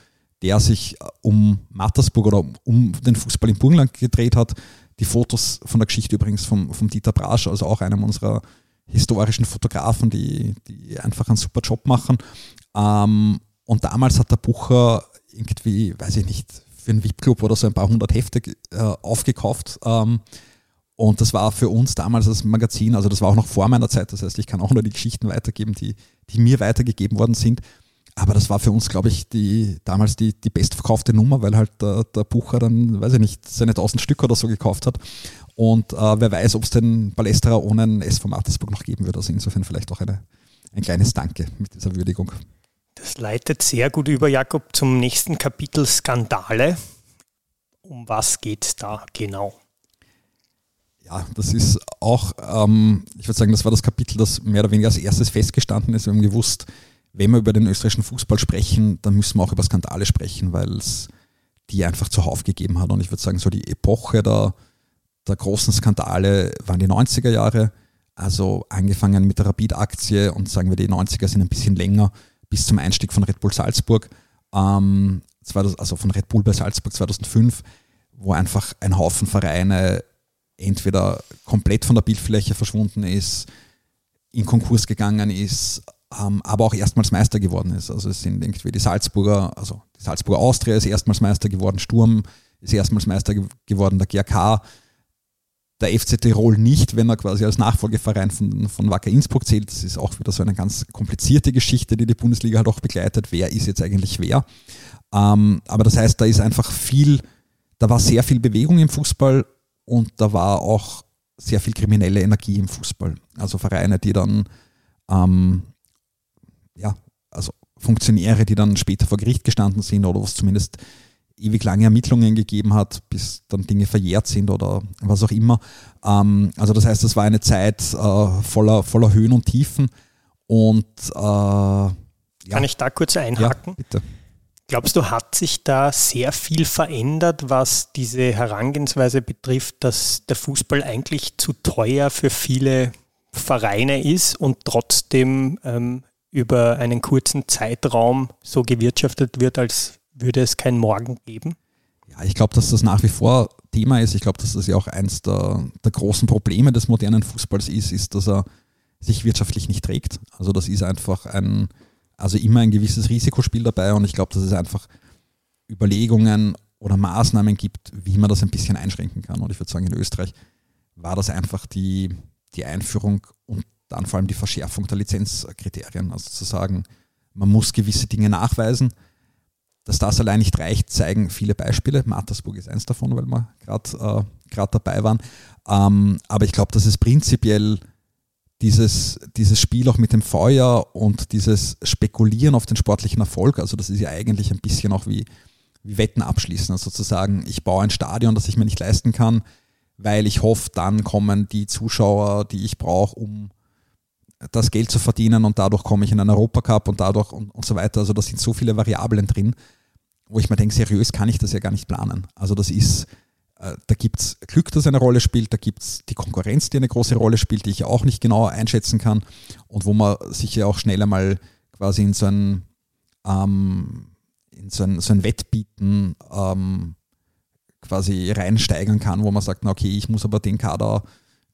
der sich äh, um Mattersburg oder um den Fußball im Burgenland gedreht hat. Die Fotos von der Geschichte übrigens vom, vom Dieter Brasch, also auch einem unserer historischen Fotografen, die, die einfach einen super Job machen. Ähm, und damals hat der Bucher irgendwie, weiß ich nicht, für einen VIP-Club oder so ein paar hundert Hefte äh, aufgekauft. Ähm, und das war für uns damals das Magazin, also das war auch noch vor meiner Zeit, das heißt, ich kann auch nur die Geschichten weitergeben, die, die mir weitergegeben worden sind. Aber das war für uns, glaube ich, die, damals die, die bestverkaufte Nummer, weil halt der, der Bucher dann, weiß ich nicht, seine 1000 Stück oder so gekauft hat. Und äh, wer weiß, ob es den Ballesterer ohne ein SV Mattersburg noch geben würde. Also insofern vielleicht auch eine, ein kleines Danke mit dieser Würdigung. Das leitet sehr gut über, Jakob, zum nächsten Kapitel Skandale. Um was geht es da genau? Ja, das ist auch, ähm, ich würde sagen, das war das Kapitel, das mehr oder weniger als erstes festgestanden ist. Wir haben gewusst, wenn wir über den österreichischen Fußball sprechen, dann müssen wir auch über Skandale sprechen, weil es die einfach zuhauf gegeben hat. Und ich würde sagen, so die Epoche der, der großen Skandale waren die 90er Jahre. Also angefangen mit der Rapid-Aktie und sagen wir, die 90er sind ein bisschen länger bis zum Einstieg von Red Bull Salzburg. Ähm, also von Red Bull bei Salzburg 2005, wo einfach ein Haufen Vereine entweder komplett von der Bildfläche verschwunden ist, in Konkurs gegangen ist, ähm, aber auch erstmals Meister geworden ist. Also es sind irgendwie die Salzburger, also die Salzburger Austria ist erstmals Meister geworden, Sturm ist erstmals Meister ge geworden, der GRK, der FC Tirol nicht, wenn er quasi als Nachfolgeverein von, von Wacker Innsbruck zählt. Das ist auch wieder so eine ganz komplizierte Geschichte, die die Bundesliga halt auch begleitet. Wer ist jetzt eigentlich wer? Ähm, aber das heißt, da ist einfach viel, da war sehr viel Bewegung im Fußball und da war auch sehr viel kriminelle Energie im Fußball. Also Vereine, die dann, ähm, ja, also Funktionäre, die dann später vor Gericht gestanden sind oder was zumindest ewig lange Ermittlungen gegeben hat, bis dann Dinge verjährt sind oder was auch immer. Ähm, also das heißt, das war eine Zeit äh, voller, voller Höhen und Tiefen. Und äh, ja. Kann ich da kurz einhaken? Ja, bitte. Glaubst du, hat sich da sehr viel verändert, was diese Herangehensweise betrifft, dass der Fußball eigentlich zu teuer für viele Vereine ist und trotzdem ähm, über einen kurzen Zeitraum so gewirtschaftet wird, als würde es kein Morgen geben? Ja, ich glaube, dass das nach wie vor Thema ist. Ich glaube, dass das ja auch eins der, der großen Probleme des modernen Fußballs ist, ist, dass er sich wirtschaftlich nicht trägt. Also das ist einfach ein, also immer ein gewisses Risikospiel dabei und ich glaube, dass es einfach Überlegungen oder Maßnahmen gibt, wie man das ein bisschen einschränken kann. Und ich würde sagen, in Österreich war das einfach die, die Einführung und dann vor allem die Verschärfung der Lizenzkriterien. Also zu sagen, man muss gewisse Dinge nachweisen. Dass das allein nicht reicht, zeigen viele Beispiele. Mattersburg ist eins davon, weil wir gerade äh, dabei waren. Ähm, aber ich glaube, dass es prinzipiell dieses, dieses Spiel auch mit dem Feuer und dieses Spekulieren auf den sportlichen Erfolg, also das ist ja eigentlich ein bisschen auch wie, wie Wetten abschließen, also sozusagen, ich baue ein Stadion, das ich mir nicht leisten kann, weil ich hoffe, dann kommen die Zuschauer, die ich brauche, um das Geld zu verdienen und dadurch komme ich in einen Europacup und dadurch und, und so weiter. Also da sind so viele Variablen drin, wo ich mir denke, seriös kann ich das ja gar nicht planen. Also das ist, da gibt es Glück, das eine Rolle spielt, da gibt es die Konkurrenz, die eine große Rolle spielt, die ich auch nicht genau einschätzen kann und wo man sich ja auch schnell einmal quasi in so ein, ähm, in so ein, so ein Wettbieten ähm, quasi reinsteigern kann, wo man sagt, na okay, ich muss aber den Kader,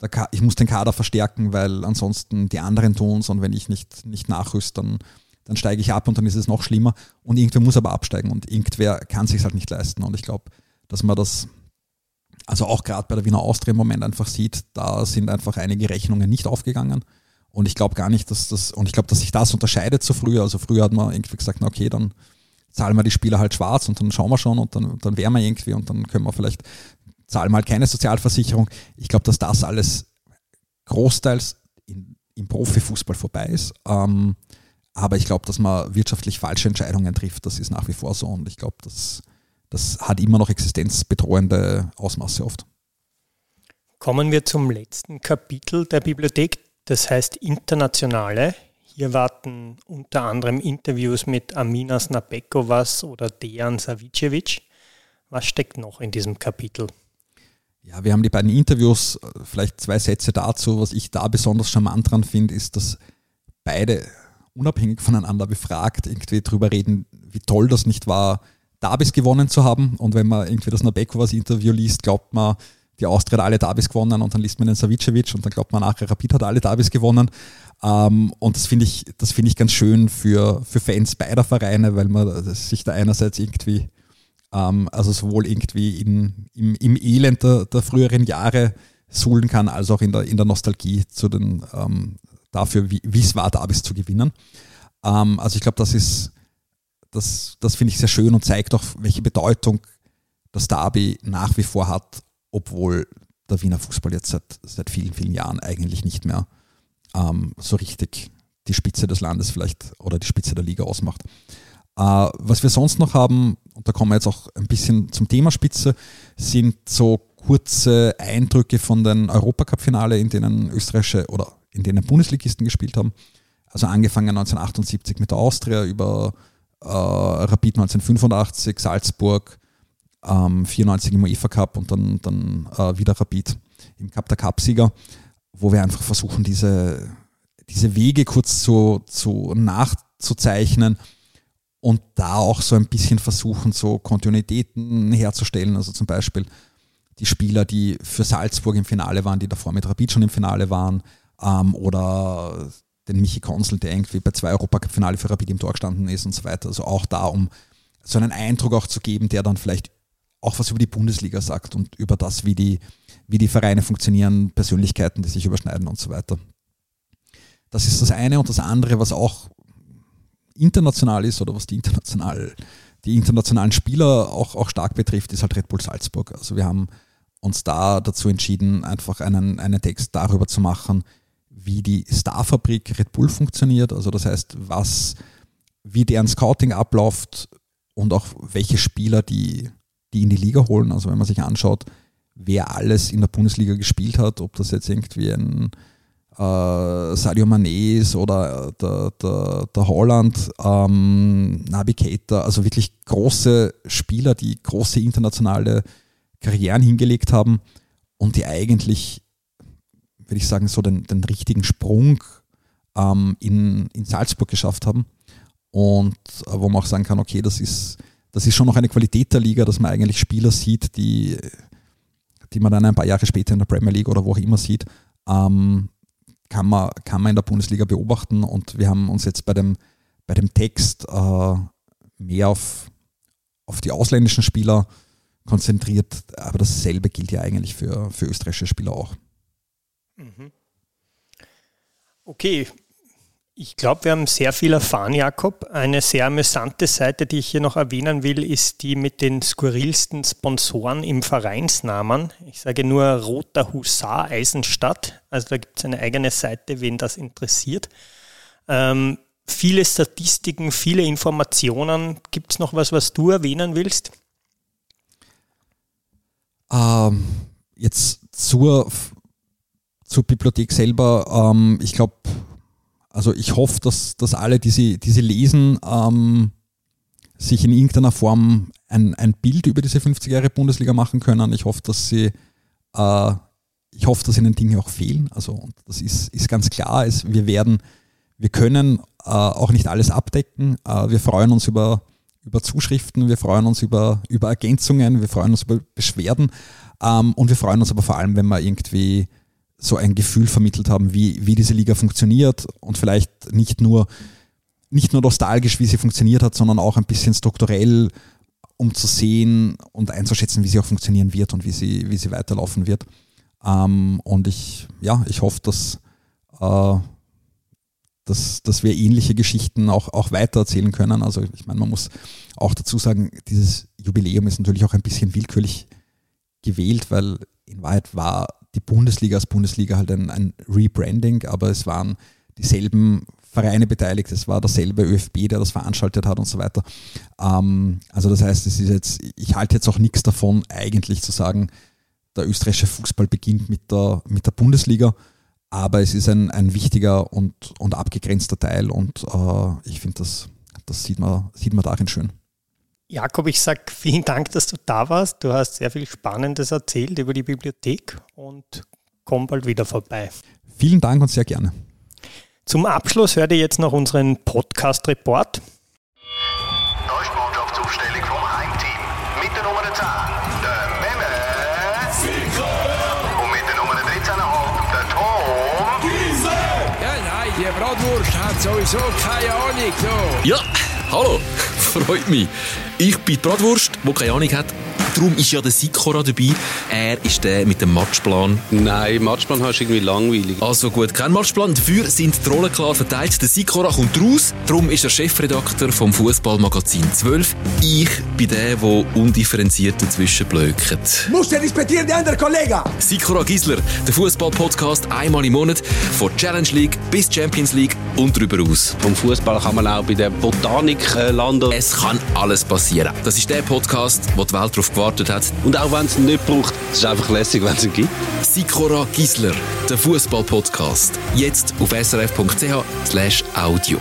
der, ich muss den Kader verstärken, weil ansonsten die anderen tun es und wenn ich nicht, nicht nachrüste, dann, dann steige ich ab und dann ist es noch schlimmer und irgendwer muss aber absteigen und irgendwer kann sich halt nicht leisten und ich glaube, dass man das also auch gerade bei der Wiener Austria im Moment einfach sieht, da sind einfach einige Rechnungen nicht aufgegangen. Und ich glaube gar nicht, dass das, und ich glaube, dass sich das unterscheidet zu früher. Also früher hat man irgendwie gesagt, na okay, dann zahlen wir die Spieler halt schwarz und dann schauen wir schon und dann, dann wären wir irgendwie und dann können wir vielleicht, zahlen wir halt keine Sozialversicherung. Ich glaube, dass das alles großteils in, im Profifußball vorbei ist. Ähm, aber ich glaube, dass man wirtschaftlich falsche Entscheidungen trifft, das ist nach wie vor so. Und ich glaube, das, das hat immer noch existenzbedrohende Ausmaße oft. Kommen wir zum letzten Kapitel der Bibliothek, das heißt Internationale. Hier warten unter anderem Interviews mit Amina Snapekovas oder Dejan Savicevic. Was steckt noch in diesem Kapitel? Ja, wir haben die beiden Interviews, vielleicht zwei Sätze dazu. Was ich da besonders charmant dran finde, ist, dass beide unabhängig voneinander befragt irgendwie drüber reden, wie toll das nicht war, Davis gewonnen zu haben. Und wenn man irgendwie das Nabekovas Interview liest, glaubt man, die Austria hat alle Davis gewonnen und dann liest man den Savicevic und dann glaubt man nachher, Rapid hat alle Davis gewonnen. Ähm, und das finde ich, das finde ich ganz schön für, für Fans beider Vereine, weil man sich da einerseits irgendwie, ähm, also sowohl irgendwie in, im, im Elend der, der früheren Jahre suhlen kann, als auch in der, in der Nostalgie zu den, ähm, dafür, wie es war, Davis zu gewinnen. Ähm, also ich glaube, das ist, das, das finde ich sehr schön und zeigt auch, welche Bedeutung das Derby nach wie vor hat, obwohl der Wiener Fußball jetzt seit, seit vielen, vielen Jahren eigentlich nicht mehr ähm, so richtig die Spitze des Landes vielleicht oder die Spitze der Liga ausmacht. Äh, was wir sonst noch haben, und da kommen wir jetzt auch ein bisschen zum Thema Spitze, sind so kurze Eindrücke von den Europacup-Finale, in denen österreichische oder in denen Bundesligisten gespielt haben. Also angefangen 1978 mit der Austria über äh, Rapid 1985, Salzburg, ähm, 94 im UEFA Cup und dann, dann äh, wieder Rapid im Cup der Cupsieger, wo wir einfach versuchen, diese, diese Wege kurz zu, zu nachzuzeichnen und da auch so ein bisschen versuchen, so Kontinuitäten herzustellen. Also zum Beispiel die Spieler, die für Salzburg im Finale waren, die davor mit Rapid schon im Finale waren, ähm, oder den Michi Konzel, der irgendwie bei zwei Europacup-Finale für Rapid im Tor gestanden ist und so weiter. Also auch da, um so einen Eindruck auch zu geben, der dann vielleicht auch was über die Bundesliga sagt und über das, wie die, wie die Vereine funktionieren, Persönlichkeiten, die sich überschneiden und so weiter. Das ist das eine und das andere, was auch international ist oder was die, international, die internationalen Spieler auch, auch stark betrifft, ist halt Red Bull Salzburg. Also wir haben uns da dazu entschieden, einfach einen, einen Text darüber zu machen, wie die Starfabrik Red Bull funktioniert. Also das heißt, was, wie deren Scouting abläuft und auch welche Spieler die, die in die Liga holen. Also wenn man sich anschaut, wer alles in der Bundesliga gespielt hat, ob das jetzt irgendwie ein äh, Sadio Mané ist oder der, der, der Holland, ähm, Nabi Keita, also wirklich große Spieler, die große internationale Karrieren hingelegt haben und die eigentlich würde ich sagen, so den, den richtigen Sprung ähm, in, in Salzburg geschafft haben. Und äh, wo man auch sagen kann, okay, das ist, das ist schon noch eine Qualität der Liga, dass man eigentlich Spieler sieht, die, die man dann ein paar Jahre später in der Premier League oder wo auch immer sieht, ähm, kann, man, kann man in der Bundesliga beobachten. Und wir haben uns jetzt bei dem, bei dem Text äh, mehr auf, auf die ausländischen Spieler konzentriert, aber dasselbe gilt ja eigentlich für, für österreichische Spieler auch. Mhm. Okay, ich glaube, wir haben sehr viel erfahren, Jakob. Eine sehr amüsante Seite, die ich hier noch erwähnen will, ist die mit den skurrilsten Sponsoren im Vereinsnamen. Ich sage nur Roter Husar Eisenstadt. Also da gibt es eine eigene Seite, wen das interessiert. Ähm, viele Statistiken, viele Informationen. Gibt es noch was, was du erwähnen willst? Ähm, jetzt zur zur Bibliothek selber, ähm, ich glaube, also ich hoffe, dass, dass alle, die sie, die sie lesen, ähm, sich in irgendeiner Form ein, ein Bild über diese 50 Jahre Bundesliga machen können. Ich hoffe, dass sie, äh, ich hoffe, dass ihnen Dinge auch fehlen. Also das ist, ist ganz klar. Es, wir werden, wir können äh, auch nicht alles abdecken. Äh, wir freuen uns über, über Zuschriften, wir freuen uns über, über Ergänzungen, wir freuen uns über Beschwerden ähm, und wir freuen uns aber vor allem, wenn wir irgendwie so ein Gefühl vermittelt haben, wie, wie diese Liga funktioniert und vielleicht nicht nur, nicht nur nostalgisch, wie sie funktioniert hat, sondern auch ein bisschen strukturell, um zu sehen und einzuschätzen, wie sie auch funktionieren wird und wie sie, wie sie weiterlaufen wird. Ähm, und ich, ja, ich hoffe, dass, äh, dass, dass wir ähnliche Geschichten auch, auch weiter erzählen können. Also ich meine, man muss auch dazu sagen, dieses Jubiläum ist natürlich auch ein bisschen willkürlich gewählt, weil in Wahrheit war die Bundesliga als Bundesliga halt ein, ein Rebranding, aber es waren dieselben Vereine beteiligt, es war derselbe ÖFB, der das veranstaltet hat und so weiter. Ähm, also das heißt, es ist jetzt, ich halte jetzt auch nichts davon, eigentlich zu sagen, der österreichische Fußball beginnt mit der, mit der Bundesliga, aber es ist ein, ein wichtiger und, und abgegrenzter Teil und äh, ich finde, das, das sieht man, sieht man darin schön. Jakob, ich sage vielen Dank, dass du da warst. Du hast sehr viel Spannendes erzählt über die Bibliothek und komm bald wieder vorbei. Vielen Dank und sehr gerne. Zum Abschluss hört ihr jetzt noch unseren Podcast-Report. Mannschaftaufstellung vom Heimteam. Mit der Nummer 10, der Memme. Und mit der Nummer 13,5, der Tom. Ja, nein, die Bratwurst hat sowieso keine Ahnung. So. Ja, hallo, *laughs* freut mich. Ich bin die Bratwurst, die keine Ahnung hat. Darum ist ja der Sikora dabei. Er ist der mit dem Matchplan. Nein, Matchplan hast du irgendwie langweilig. Also gut, kein Matchplan. Dafür sind die Rollen klar verteilt. Der Sikora kommt raus. Darum ist er Chefredakteur vom Fußballmagazin 12. Ich bin der, der undifferenziert dazwischen blökt. Muss er respektieren, der andere Kollege! Sikora Gisler, der Fußball-Podcast einmal im Monat. Von Challenge League bis Champions League und darüber aus. Vom Fußball kann man auch bei der Botanik äh, landen. Es kann alles passieren. Das ist der Podcast, wo die Welt darauf gewartet hat. Und auch wenn es ihn nicht braucht, es ist einfach lässig, wenn es ihn gibt. Sikora Gisler, der Fußball-Podcast. Jetzt auf srf.ch audio.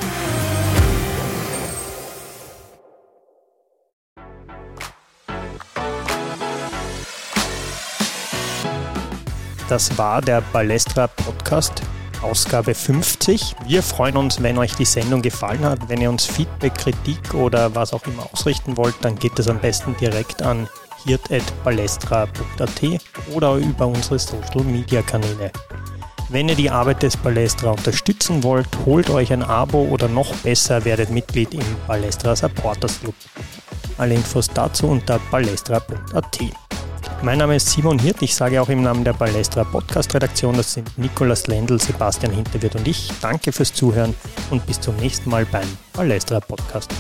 Das war der Balestra Podcast, Ausgabe 50. Wir freuen uns, wenn euch die Sendung gefallen hat. Wenn ihr uns Feedback, Kritik oder was auch immer ausrichten wollt, dann geht es am besten direkt an hirt.balestra.at oder über unsere Social Media Kanäle. Wenn ihr die Arbeit des Balestra unterstützen wollt, holt euch ein Abo oder noch besser werdet Mitglied im Balestra Supporters Club. Alle Infos dazu unter balestra.at. Mein Name ist Simon Hirt, ich sage auch im Namen der Balestra Podcast Redaktion, das sind Nikolas Lendl, Sebastian Hinterwirt und ich. Danke fürs Zuhören und bis zum nächsten Mal beim Balestra Podcast.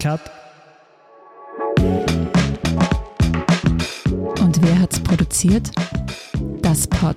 Cut. Und wer hat's produziert? Das Pod.